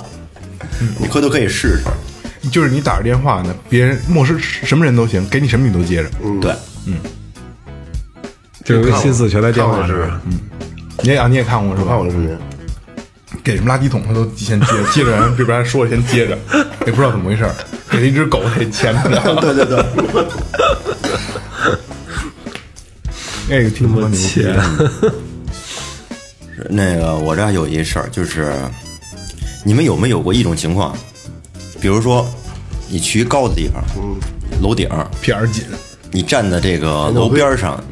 你回头可以试试。就是你打着电话呢，别人陌生什么人都行，给你什么你都接着。对，嗯这个心思全在电话上。嗯你也啊，你也看过是吧？看我的视频，给什么垃圾桶他都先接，接着 人这边说了先接着，也不知道怎么回事儿，给了一只狗他也牵着。对对对，那个挺他妈牛逼。那个我这儿有一事儿，就是你们有没有过一种情况，比如说你去高的地方，楼顶儿，屁眼儿紧，你站在这个楼边儿上，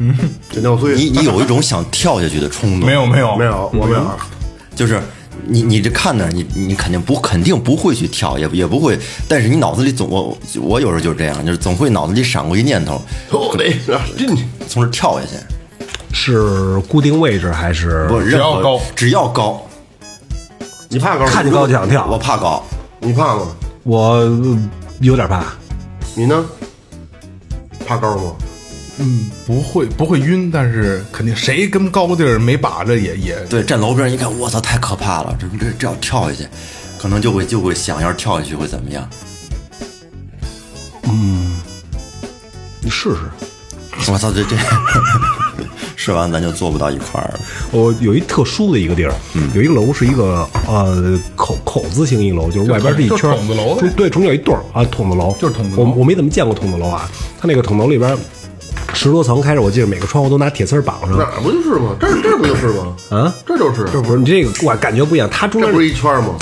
这尿碎你你有一种想跳下去的冲动，没有没有。没有？我没有，就是你你这看呢你你肯定不肯定不会去跳，也也不会，但是你脑子里总我我有时候就是这样，就是总会脑子里闪过一念头，我得进去。从这儿跳下去，是固定位置还是不，只要高。只要高，你怕高？看见高就想跳？我怕高，你怕吗？我呃有点怕。你呢？怕高吗？不会不会晕，但是肯定谁跟高地儿没把着也也对，站楼边儿一看，我操，太可怕了，这这这要跳下去，可能就会就会想，要是跳下去会怎么样？嗯你试试。我操，这这说完咱就坐不到一块儿了。我有一特殊的一个地儿，有一个楼是一个呃口口字形一楼，就是外边是一圈儿筒子楼对，中间有一对儿啊，筒子楼就是筒子楼我我没怎么见过筒子楼啊，它那个筒楼里边十多层开着，我记得每个窗户都拿铁丝儿绑上。哪儿不就是吗？这儿这儿不就是吗？啊，这就是，这不是你这个我感觉不一样，它中间这不是一圈吗？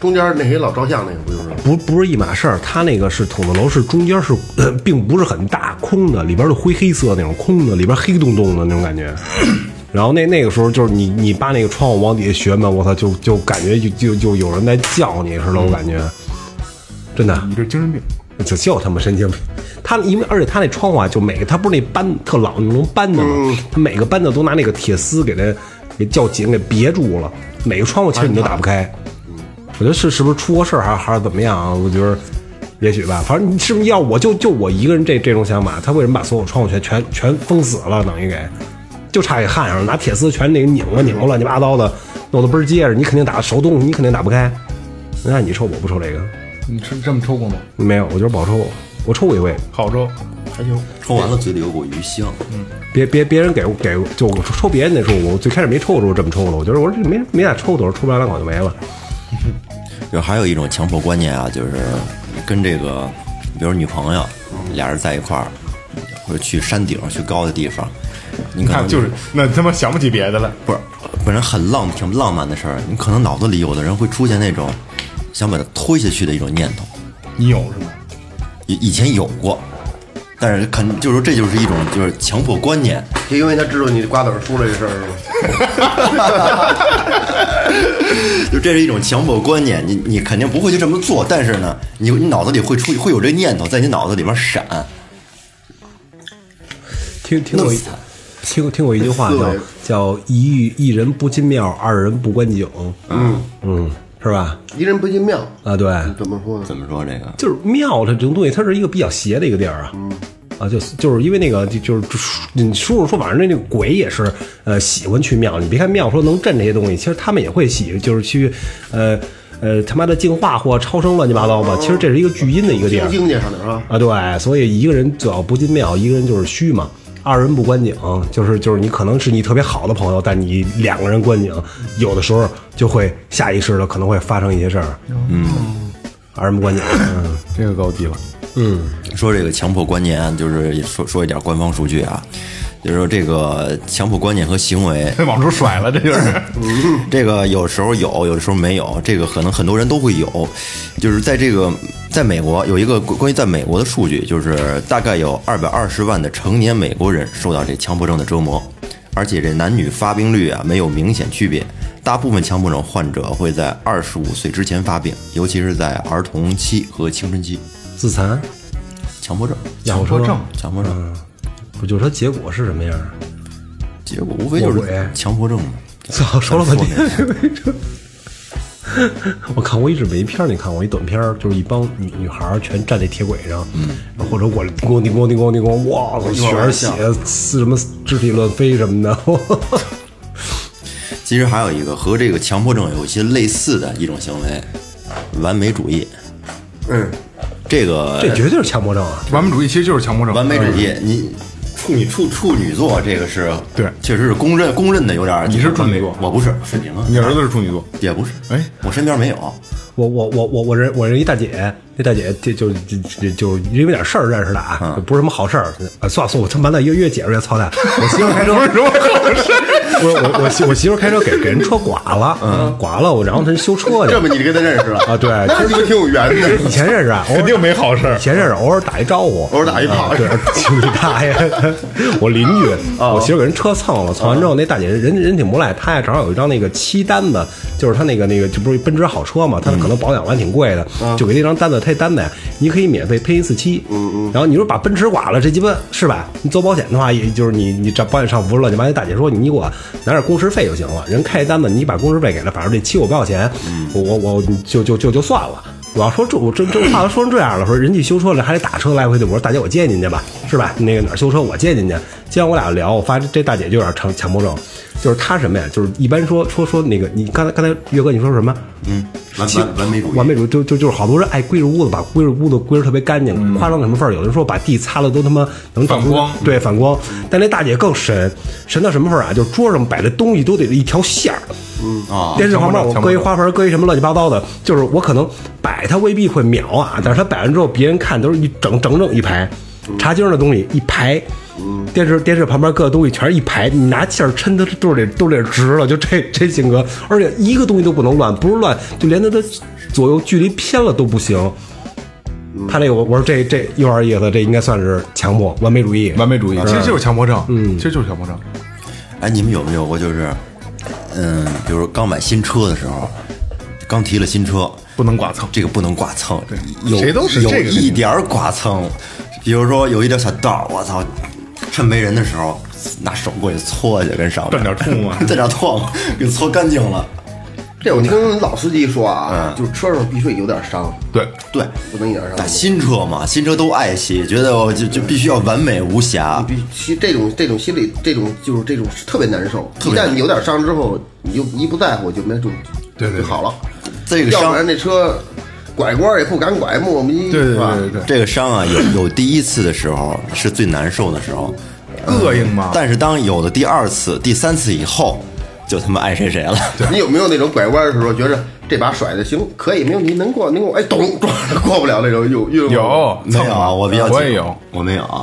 中间那些老照相那个不就是？不不是一码事儿，它那个是筒子楼，是中间是、呃、并不是很大，空的，里边是灰黑色那种空的，里边黑洞洞的那种感觉。然后那那个时候就是你你扒那个窗户往底下学嘛，我操，就就感觉就就就有人在叫你似的，我感觉，真的。你这精神病。就就他妈神经病，他因为而且他那窗户啊，就每个他不是那扳特老那种扳的吗？他每个扳的都拿那个铁丝给它给较紧给别住了，每个窗户其实你都打不开。我觉得是是不是出过事儿还还是怎么样啊？我觉得也许吧，反正你是不是要我就就我一个人这这种想法，他为什么把所有窗户全全全封死了？等于给就差给焊上了，拿铁丝全那个拧啊拧啊乱七八糟的，弄得倍儿结实，你肯定打手动，你肯定打不开。那你抽我不抽这个？你是这么抽过吗？没有，我觉得不好抽。我抽过一回，好抽，还行。抽完了嘴里有股鱼香。别别别人给我给我就我抽别人那时候，我最开始没抽的时候这么抽的，我觉得我说这没没咋抽的，我说抽不了两口就没了。就还有一种强迫观念啊，就是跟这个，比如女朋友，俩人在一块儿，或者去山顶去高的地方，你可能看就是那他妈想不起别的了。不是本身很浪挺浪漫的事儿，你可能脑子里有的人会出现那种想把它推下去的一种念头。你有是吗？以以前有过，但是肯就是说这就是一种就是强迫观念，就因为他知道你瓜子儿输了这事儿是吗？就这是一种强迫观念，你你肯定不会去这么做，但是呢，你你脑子里会出会有这念头在你脑子里面闪，听听过一听听过一句话叫叫一遇一人不进庙，二人不观景。嗯嗯，是吧？一人不进庙，啊，对，怎么说呢？怎么说这个？就是庙它这种东西，它是一个比较邪的一个地儿啊。啊，就是就是因为那个，就就是你叔叔说，反正那那个鬼也是，呃，喜欢去庙。你别看庙说能镇这些东西，其实他们也会喜，就是去，呃呃，他妈的净化或超生乱七八糟吧。其实这是一个聚阴的一个地儿听经去上哪儿啊？啊。对，所以一个人只要不进庙，一个人就是虚嘛。二人不观景，就是就是你可能是你特别好的朋友，但你两个人观景，有的时候就会下意识的可能会发生一些事儿。嗯，二人不观景，嗯这个高级了。嗯。说这个强迫观念，就是说说一点官方数据啊，就是说这个强迫观念和行为，往出甩了，这就是。这个有时候有，有的时候没有，这个可能很多人都会有。就是在这个在美国有一个关关于在美国的数据，就是大概有二百二十万的成年美国人受到这强迫症的折磨，而且这男女发病率啊没有明显区别。大部分强迫症患者会在二十五岁之前发病，尤其是在儿童期和青春期。自残、强迫症，强迫症强迫症，不就是说结果是什么样？结果无非就是强迫症嘛。操，说了半天。我看过一直没片儿，你看过一短片儿，就是一帮女女孩儿全站在铁轨上，嗯，或者我咣叮咣叮咣叮咣，哇，全是血，什么肢体乱飞什么的，其实还有一个和这个强迫症有一些类似的一种行为，完美主义。嗯，这个这绝对是强迫症啊！完美主义其实就是强迫症。完美主义，你处女处处女座这个是对确实是公认公认的有点儿。你是处女座我不是，是你吗。你儿子是处女座，也不是，哎，我身边没有。我我我我我认我认一大姐，那大姐就就就就就因为点事儿认识的啊，不是什么好事儿。啊，算了算了，我他妈的越越解释越操蛋。我媳妇儿开车，不是什么好事。我我我媳我媳妇儿开车给给人车剐了，嗯，剐了，我然后她修车去这么你就跟他认识了啊，对，那你们挺有缘的。以前认识啊，偶尔肯定没好事儿以前认识，偶尔打一招呼，偶尔打一炮啊对，你大爷，我邻居，我媳妇给人车蹭了，蹭完之后，那大姐人人挺不赖，她呀正好有一张那个漆单子，就是她那个那个，这不是奔驰好车嘛，她可能保养完挺贵的，就给那张单子，她这单子呀，你可以免费喷一次漆，嗯嗯，然后你说把奔驰剐了，这鸡巴是吧？你走保险的话，也就是你你这保险上不是乱七八糟大姐说你给我拿点工时费就行了，人开单子你把工时费给了，反正这漆我不要钱，我我我就就就就算了。我要说这我这这话都说成这样了，说人家修车了还得打车来回的，我说大姐我接您去吧，是吧？那个哪儿修车我接您去。今天我俩聊，我发现这大姐就有点强强迫症，就是她什么呀？就是一般说说说那个，你刚才刚才岳哥你说什么？嗯，完完完美主义。完美主义就就就是好多人爱归置屋子，把归置屋子归置特别干净，夸张到什么份儿？有人说把地擦的都他妈能反光对反光。但那大姐更神，神到什么份儿啊？就是桌上摆的东西都得一条线儿。啊，电视旁边我搁一花盆，搁一什么乱七八糟的，就是我可能摆它未必会秒啊，但是它摆完之后，别人看都是一整整整一排。茶几上的东西一排，电视电视旁边搁的东西全是一排，你拿气儿抻，它都得都得直了，就这这性格，而且一个东西都不能乱，不是乱，就连它的左右距离偏了都不行。他这个我我说这这有点意思，这应该算是强迫完美主义。完美主义，其实就是强迫症，嗯，其实就是强迫症。哎，你们有没有过就是，嗯，比如说刚买新车的时候，刚提了新车，不能剐蹭这个不能剐蹭，有谁都是有这个一点儿剐蹭，比如说有一点小道儿，我操，趁没人的时候拿手过去搓去，跟上面蘸点醋吗蘸点唾沫给搓干净了。这我听老司机说啊，就是车上必须有点伤，对，对，不能一点伤但。新车嘛，新车都爱惜，觉得我就就必须要完美无瑕。必须这种这种心理，这种就是这种特别难受。一旦你有点伤之后，你就一不在乎就没就对对对就好了。这个伤要不然那车拐弯也不敢拐，磨磨对对是吧？对对这个伤啊，有有第一次的时候是最难受的时候，膈应嘛。但是当有了第二次、第三次以后，就他妈爱谁谁了。你有没有那种拐弯的时候觉着这把甩的行，可以没问题，能过能过？哎，咚撞着过不了那种，有有有没有啊？我比较紧我也有，我没有啊。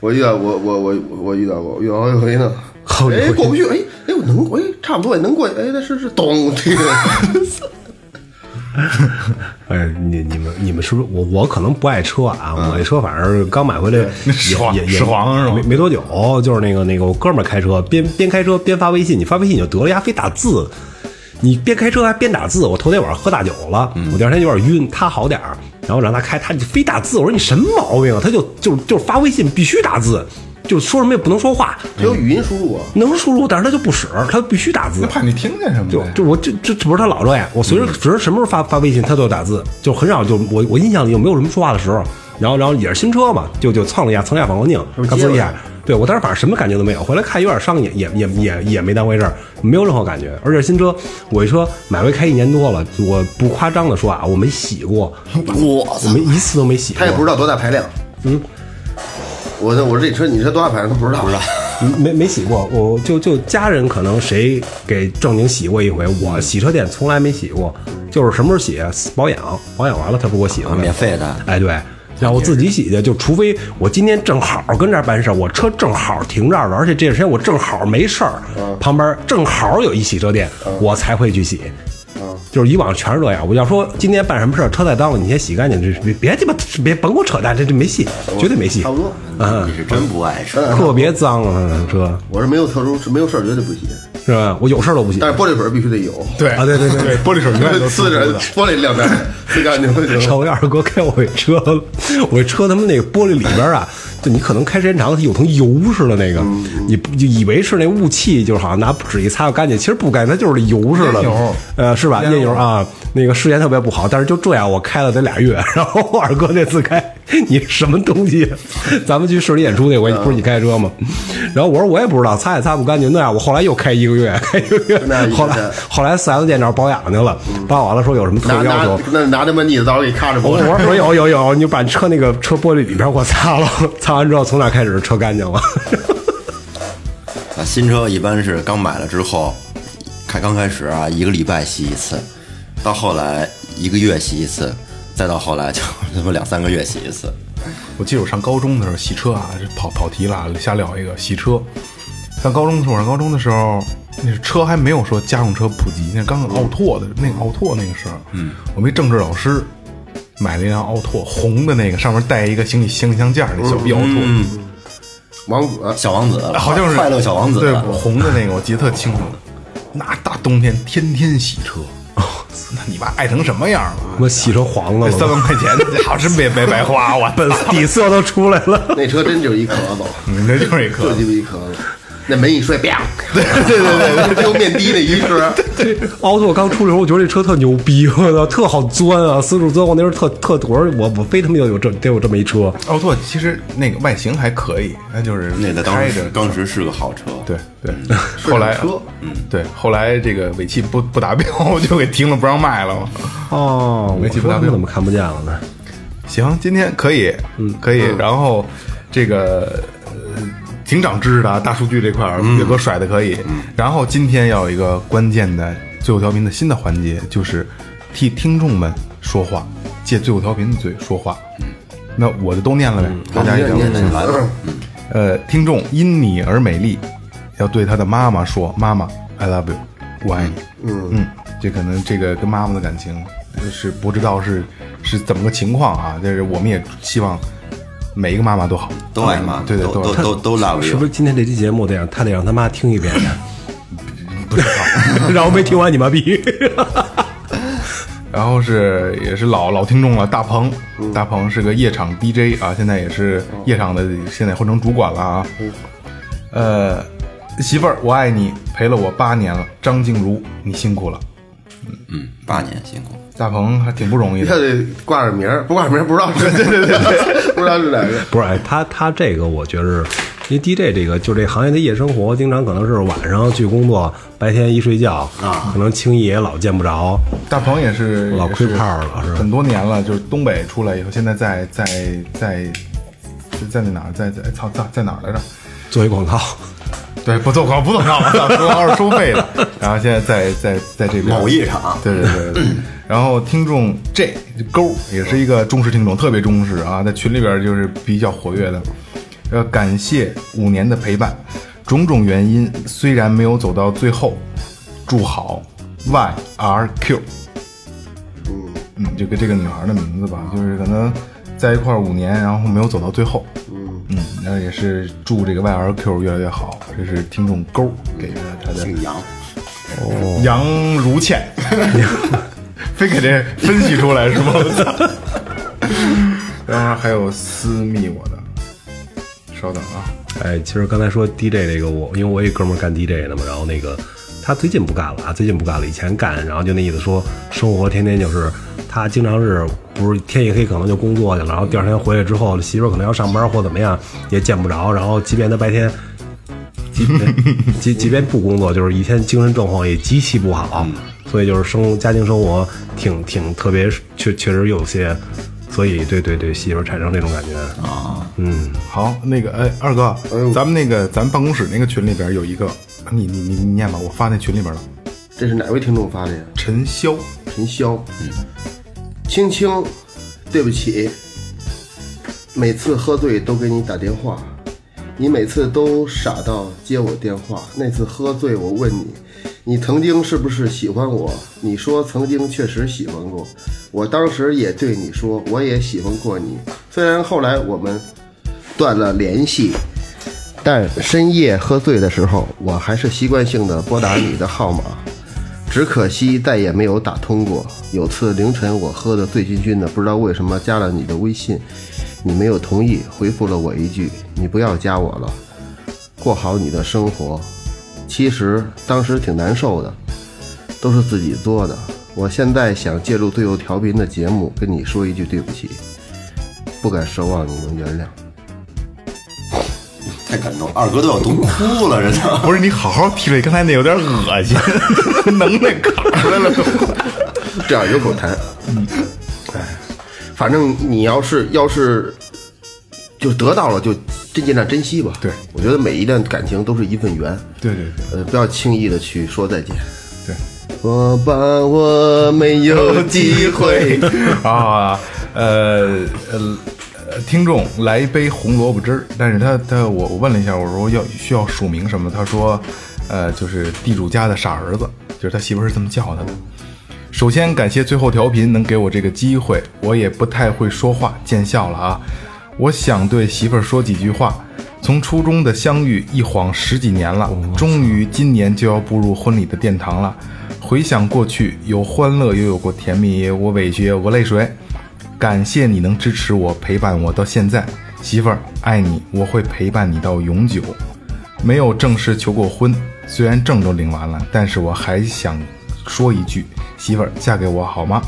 我遇到我我我我遇到过，遇到好几回呢。好几回哎，过不去，哎哎，我能过，哎，差不多也能过，哎，那是是咚，这 个 哎，你你们你们是不是我我可能不爱车啊？我这车反正刚买回来也也也始皇是吧没没多久，就是那个那个我哥们儿开车，边边开车边发微信，你发微信你就得了，呀非打字。你边开车还边打字，我头天晚上喝大酒了，我第二天有点晕，他好点儿，然后让他开，他就非打字，我说你什么毛病啊？他就就就发微信必须打字，就说什么也不能说话，只有语音输入啊。能输入，但是他就不使，他必须打字那。怕你听见什么？就就我这这这不是他老这样，我随时随时什么时候发发微信，他都有打字，就很少就我我印象里就没有什么说话的时候。然后然后也是新车嘛，就就蹭了一下，蹭一下反光镜，是嘎吱一下。对我当时反正什么感觉都没有，回来看有点伤，也也也也也没当回事儿，没有任何感觉。而且新车，我这车买回开一年多了，我不夸张的说啊，我没洗过，我我没一次都没洗过。他也不知道多大排量。嗯，我这我这车，你车多大牌子他不知道。不知道。没没洗过，我就就家人可能谁给正经洗过一回，我洗车店从来没洗过，就是什么时候洗啊保养，保养完了他不给我洗回来，免费的哎对。让我自己洗去，就除非我今天正好跟这儿办事儿，我车正好停这儿了，而且这段时间我正好没事儿，旁边正好有一洗车店，我才会去洗。就是以往全是这样。我要说今天办什么事儿，车太脏了，你先洗干净，这别别鸡巴别甭给我扯淡，这这没戏，绝对没戏差。不多。嗯你，是真不爱车。特别脏啊，车我是没有特殊，是没有事儿绝对不洗，是吧？我有事儿都不洗。但是玻璃水必须得有。对啊对对对对，玻璃水永远都 呲着玻璃晾干，呲干净就行。瞅我二哥开我这车，我这车他妈那个玻璃里边啊，就你可能开时间长了，它有层油似的那个，你不就以为是那雾气，就是好像拿纸一擦就干净，其实不干净，它就是油似的。呃，是吧？烟油。烟油啊，那个视线特别不好，但是就这样，我开了得俩月，然后我二哥那次开，你什么东西？咱们去市里演出那回，不是你开车吗？然后我说我也不知道，擦也擦不干净，那样我后来又开一个月，开一个月那，后来后来四 S 店那儿保养去了，保养完了说有什么特拿拿别要求。那拿那么腻子，到时候给你看着不我我说有有有，你就把车那个车玻璃里边给我擦了，擦完之后从那开始车干净了。啊，新车一般是刚买了之后，开刚开始啊，一个礼拜洗一次，到后来一个月洗一次，再到后来就他妈两三个月洗一次。我记得我上高中的时候洗车啊，这跑跑题了啊，瞎聊一个洗车。上高中的时候，我上高中的时候，那车还没有说家用车普及，那刚奥拓的那个奥拓那个时候，嗯，我们一政治老师买了一辆奥拓，红的那个，上面带一个行李行李箱架儿那小逼奥拓，王子，小王子，好像是快乐小王子，对，红的那个我记得特清楚。那大冬天天天洗车，那你爸爱成什么样了？我洗成黄了那三万块钱，好真别别白花，我本 底色都出来了。那车真就是一壳子，你这就是一颗就一壳子。那门一摔，啪！对对对对，丢 面的那一声，这奥拓刚出的时候，我觉得这车特牛逼，我操，特好钻啊，四处钻。我那时候特特，我说我我非他妈要有这得有这么一车。奥拓其实那个外形还可以，那就是那个当开着时当时是个好车。对对，后来车嗯对，后来这个尾气不不达标，就给停了，不让卖了嘛。哦，我没记不达标怎么看不见了呢？行，今天可以，嗯，可以。然后这个呃，挺长知识的啊，大数据这块儿，岳哥甩的可以。然后今天要有一个关键的最后调频的新的环节，就是替听众们说话，借最后调频的嘴说话。那我就都念了呗，大家也念念念来吧，呃，听众因你而美丽，要对他的妈妈说：“妈妈，I love you，我爱你。”嗯嗯，这可能这个跟妈妈的感情是不知道是是怎么个情况啊？但是我们也希望每一个妈妈都好，都爱妈，对对都都都都 love 是不是。今天这期节目得让他得让他妈听一遍呀？不知道，让我没听完你妈逼。然后是也是老老听众了，大鹏，大鹏是个夜场 DJ 啊，现在也是夜场的，现在混成主管了啊。呃，媳妇儿，我爱你，陪了我八年了，张静茹，你辛苦了。嗯，八年辛苦。大鹏还挺不容易的他，得挂着名儿，不挂着名儿不知道是对 对对对，不知道是哪个。不是，哎，他他这个我觉得，因为 DJ 这个就这行业的夜生活，经常可能是晚上去工作，白天一睡觉啊，可能轻易也老见不着。大鹏也是老亏炮了是很多年了，就是东北出来以后，现在在在在在在那哪儿，在在操在在哪儿来着？做一广告，对，不做广告，不做广告，做广告是收费的。然后现在在在在这边某夜场对对对对。然后听众 J 勾也是一个忠实听众，特别忠实啊，在群里边就是比较活跃的。要感谢五年的陪伴，种种原因虽然没有走到最后，祝好 YRQ。嗯，这个这个女孩的名字吧，就是可能在一块五年，然后没有走到最后。嗯然后也是祝这个 YRQ 越来越好。这是听众勾给的他的姓杨，哦杨如倩，非给这分析出来是吗？然后还有私密我的，稍等啊，哎，其实刚才说 DJ 这个我，因为我有一哥们儿干 DJ 的嘛，然后那个他最近不干了啊，最近不干了，以前干，然后就那意思说生活天天就是他经常是不是天一黑可能就工作去了，然后第二天回来之后媳妇儿可能要上班或怎么样也见不着，然后即便他白天。即即即便不工作，就是一天精神状况也极其不好，所以就是生家庭生活挺挺特别，确确实有些，所以对对对媳妇儿产生这种感觉啊，嗯，好，那个哎，二哥，咱们那个咱办公室那个群里边有一个，你你你你念吧，我发那群里边了，这是哪位听众发的呀？陈潇，陈潇，嗯，青青，对不起，每次喝醉都给你打电话，你每次都傻到接我电话。那次喝醉，我问你，你曾经是不是喜欢我？你说曾经确实喜欢过，我当时也对你说，我也喜欢过你。虽然后来我们断了联系，但深夜喝醉的时候，我还是习惯性的拨打你的号码。只可惜再也没有打通过。有次凌晨我喝的醉醺醺的，不知道为什么加了你的微信，你没有同意，回复了我一句：“你不要加我了，过好你的生活。”其实当时挺难受的，都是自己做的。我现在想借助最后调频的节目跟你说一句对不起，不敢奢望你能原谅。太感动，二哥都要读哭了，人家。不是你好好提了，刚才那有点恶心，能耐卡出来了都。这样有口痰。嗯，哎，反正你要是要是就得到了，就真尽量珍惜吧。对我觉得每一段感情都是一份缘，对对对呃，不要轻易的去说再见。对。我把我没有 机会。啊，呃呃呃，听众来一杯红萝卜汁儿，但是他他我我问了一下，我说要需要署名什么？他说，呃，就是地主家的傻儿子，就是他媳妇儿是这么叫他的。首先感谢最后调频能给我这个机会，我也不太会说话，见笑了啊。我想对媳妇儿说几句话。从初中的相遇一晃十几年了，终于今年就要步入婚礼的殿堂了。回想过去，有欢乐，也有过甜蜜，也有过委屈，也有过泪水。感谢你能支持我，陪伴我到现在，媳妇儿爱你，我会陪伴你到永久。没有正式求过婚，虽然证都领完了，但是我还想说一句，媳妇儿嫁给我好吗？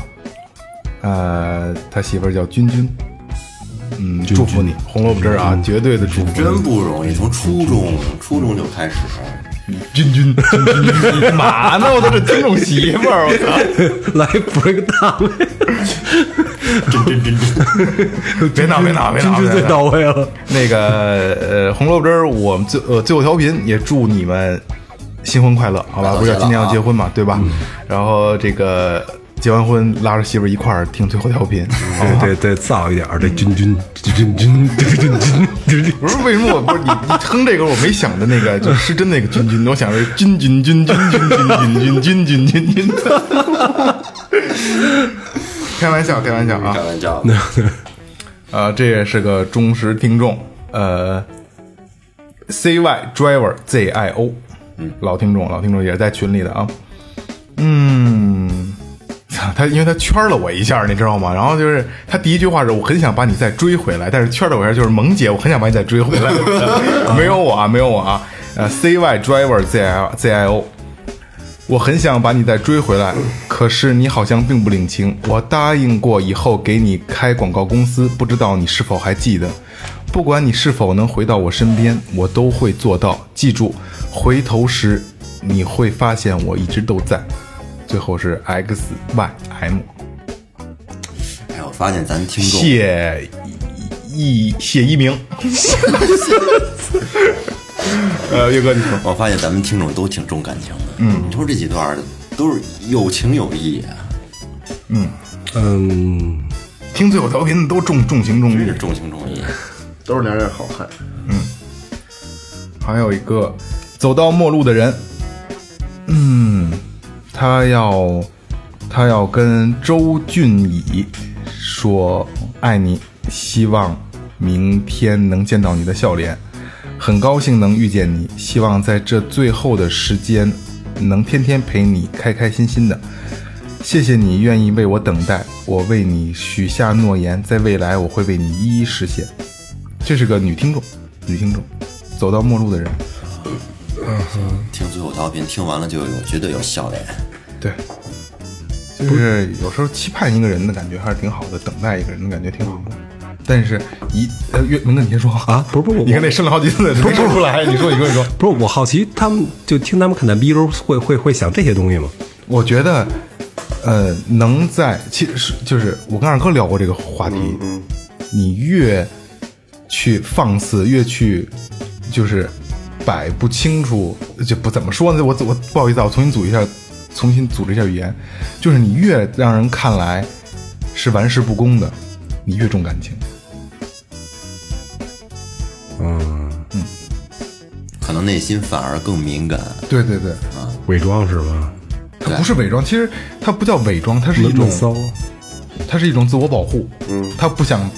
呃，他媳妇儿叫君君，嗯，祝福你，红萝卜汁儿啊，绝对的祝福。真不容易，从初中初中就开始，君君，君君，嘛呢？我都是尊重媳妇儿，我操！来补一个大位，君君君 君，别闹，别闹，别闹！君君最到位了。那个呃，红萝卜汁儿，我们最呃最后调频也祝你们新婚快乐，好吧？不是今年要结婚嘛，对吧？然后这个结完婚拉着媳妇儿一块儿听最后调频。对对对，燥一点儿，这君君君君君君君君，不是为什么我不是你你哼这个我没想着那个就是失真那个君君，我想着是君君君君君君君君君君君君。开玩笑，开玩笑啊开！玩笑，呃，这也是个忠实听众，呃，C Y Driver Z I O，嗯，老听众，老听众也是在群里的啊，嗯，操他因为他圈了我一下，你知道吗？然后就是他第一句话是我很想把你再追回来，但是圈了我一下就是萌姐，我很想把你再追回来，没有我啊，没有我啊，呃，C Y Driver Z I Z I O。我很想把你再追回来，可是你好像并不领情。我答应过以后给你开广告公司，不知道你是否还记得？不管你是否能回到我身边，我都会做到。记住，回头时你会发现我一直都在。最后是 X Y M，哎，我发现咱听众谢一谢一鸣。呃，岳哥你说，我发现咱们听众都挺重感情的。嗯，你说这几段都是有情有义啊，嗯，听最后调频的都重重情重义。重情重义。都是男人好汉。嗯还有一个走到末路的人，嗯，他要他要跟周俊乙说爱你，希望明天能见到你的笑脸，很高兴能遇见你，希望在这最后的时间能天天陪你，开开心心的。谢谢你愿意为我等待，我为你许下诺言，在未来我会为你一一实现。这是个女听众，女听众，走到末路的人。听最后调频，听完了就有绝对有笑脸。对，就是有时候期盼一个人的感觉还是挺好的，等待一个人的感觉挺好的。但是一呃，岳明哥，你先说啊不是不是你看那生了好几次，没说出来。你说，你说，你说。不是我好奇，他们就听他们看的 B 时候会会会想这些东西吗？我觉得，呃，能在其实就是我跟二哥聊过这个话题，你越去放肆，越去就是摆不清楚，就不怎么说呢？我我不好意思啊，我重新组一下，重新组织一下语言，就是你越让人看来是玩世不恭的，你越重感情。嗯嗯可能内心反而更敏感。对对对，啊伪装是吧？它不是伪装，其实它不叫伪装，它是一种闷骚，它是一种自我保护，嗯，他不想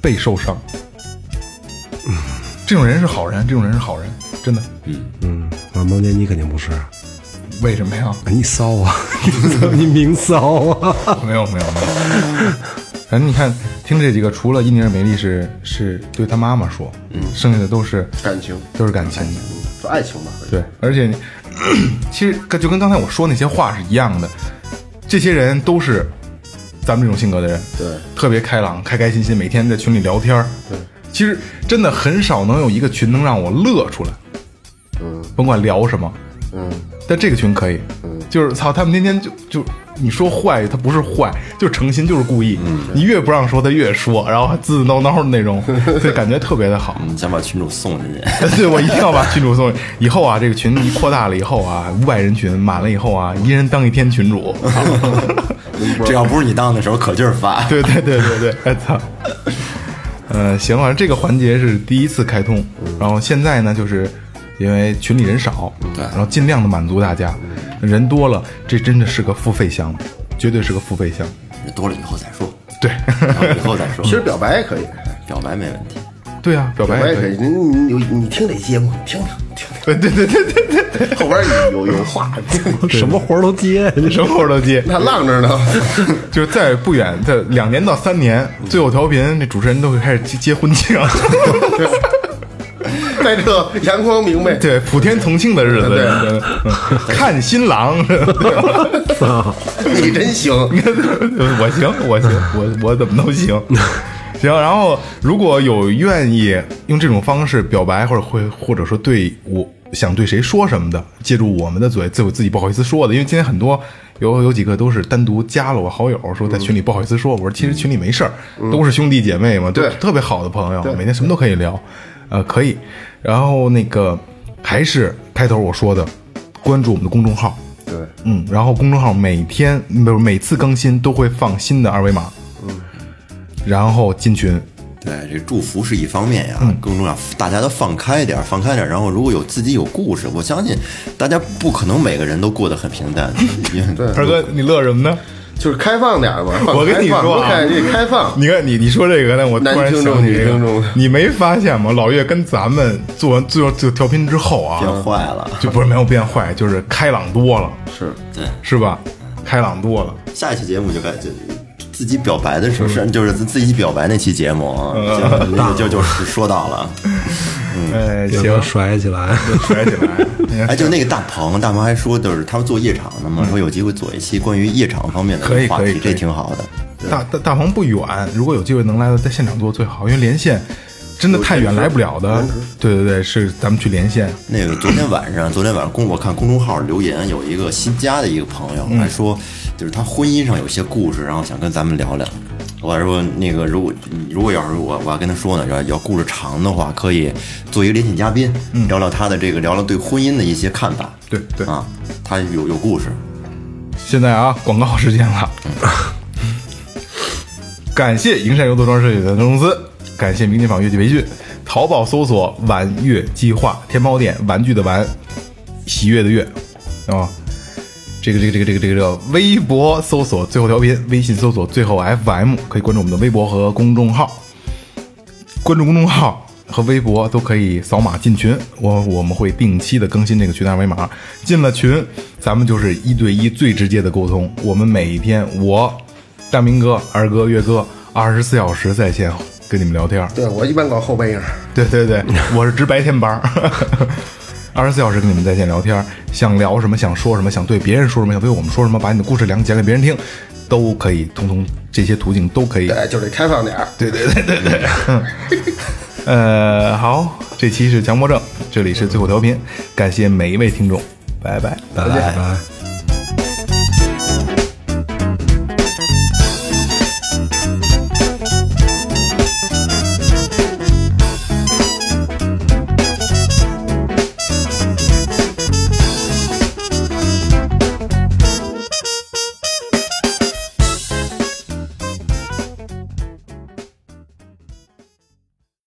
被受伤。这种人是好人，这种人是好人，真的。嗯嗯，啊，萌姐你肯定不是，为什么呀？你骚啊，你明骚啊，没有没有没有。反正你看，听这几个，除了伊尼尔美丽是是对他妈妈说，嗯，剩下的都是感情，都是感情。说爱情吧。对，而且其实跟就跟刚才我说那些话是一样的，这些人都是咱们这种性格的人，对，特别开朗、开开心心，每天在群里聊天儿。对，其实真的很少能有一个群能让我乐出来，嗯甭管聊什么，嗯，但这个群可以，就是操，他们天天就就你说坏，他不是坏，就是诚心，就是故意。嗯你越不让说，他越说，然后还自自挠挠的那种，对感觉特别的好。你想把群主送进去，对，我一定要把群主送。以后啊，这个群一扩大了以后啊，五百人群满了以后啊，一人当一天群主。这要不是你当的时候，可劲儿发。对对对对对，哎操！呃，行，反正这个环节是第一次开通，然后现在呢，就是因为群里人少，对，然后尽量的满足大家，人多了，这真的是个付费项目，绝对是个付费项目。多了以后再说，对，以后再说。其。实表白也可以，表白没问题，对啊，表白也可以。你你你你听这节目，听听听 对对对对对对听，后边有有有话，什么活都接，什么活都接。他浪着呢。就是在不远在两年到三年，最后调频那主持人都会开始接接婚庆，在这阳光明媚，对，普天同庆的日子，看新郎，你真行。我行，我行，我我怎么都行。行，然后如果有愿意用这种方式表白，或者会或者说对我想对谁说什么的，借助我们的嘴，自我自己不好意思说的，因为今天很多有有几个都是单独加了我好友，说在群里不好意思说，我说其实群里没事儿，都是兄弟姐妹嘛，都对。特别好的朋友，每天什么都可以聊，呃，可以。然后那个还是开头我说的，关注我们的公众号，对，嗯，然后公众号每天不是每次更新都会放新的二维码，嗯，然后进群，对，这祝福是一方面呀，嗯更重要，大家都放开点，放开点。然后，如果有自己有故事，我相信大家不可能每个人都过得很平淡。对二哥你乐什么呢？就是开放点儿吧。我跟你说啊开这开放，你看你你说这个，呢我突然男听众想起这女听众个，你没发现吗？老岳跟咱们做完最后就调频之后啊，变坏了。就不是没有变坏，就是开朗多了，是对，是吧？开朗多了。下一期节目就该就自己表白的时候是就是自己表白那期节目就就就是说到了。哎，行甩起来？甩起来。哎，就那个大鹏，大鹏还说，就是他们做夜场的嘛，说有机会做一期关于夜场方面的可以话题，可以这挺好的。大大大鹏不远，如果有机会能来到在现场做最好，因为连线真的太远来不了的。对对对，是咱们去连线。那个昨天晚上，昨天晚上公我看公众号留言，有一个新加的一个朋友嗯还说，就是他婚姻上有些故事，然后想跟咱们聊聊。我还说那个，如果如果要是我我要跟他说呢，要要故事长的话，可以做一个连线嘉宾，聊聊他的这个聊聊对婚姻的一些看法。对对，啊，他有有故事。现在啊，广告时间了。感谢营山游多装设计有限公司，感谢明天坊乐器培训，淘宝搜索“玩乐计划”，天猫店玩具的玩，喜悦的悦，啊、这个这个这个这个这个这个微博搜索最后调频，微信搜索最后 FM，可以关注我们的微博和公众号。关注公众号和微博都可以扫码进群，我我们会定期的更新这个群的二维码。进了群，咱们就是一对一最直接的沟通。我们每一天，我大明哥、二哥、岳哥，二十四小时在线跟你们聊天。对我一般搞后半夜，对对对，我是值白天班，二十四小时跟你们在线聊天，想聊什么，想说什么，想对别人说什么，想对我们说什么，把你的故事讲讲给别人听，都可以，通通这些途径都可以。对，就得开放点儿。对对对对对。嗯 呃，好，这期是强迫症，这里是最后调频，感谢每一位听众，拜拜。拜拜。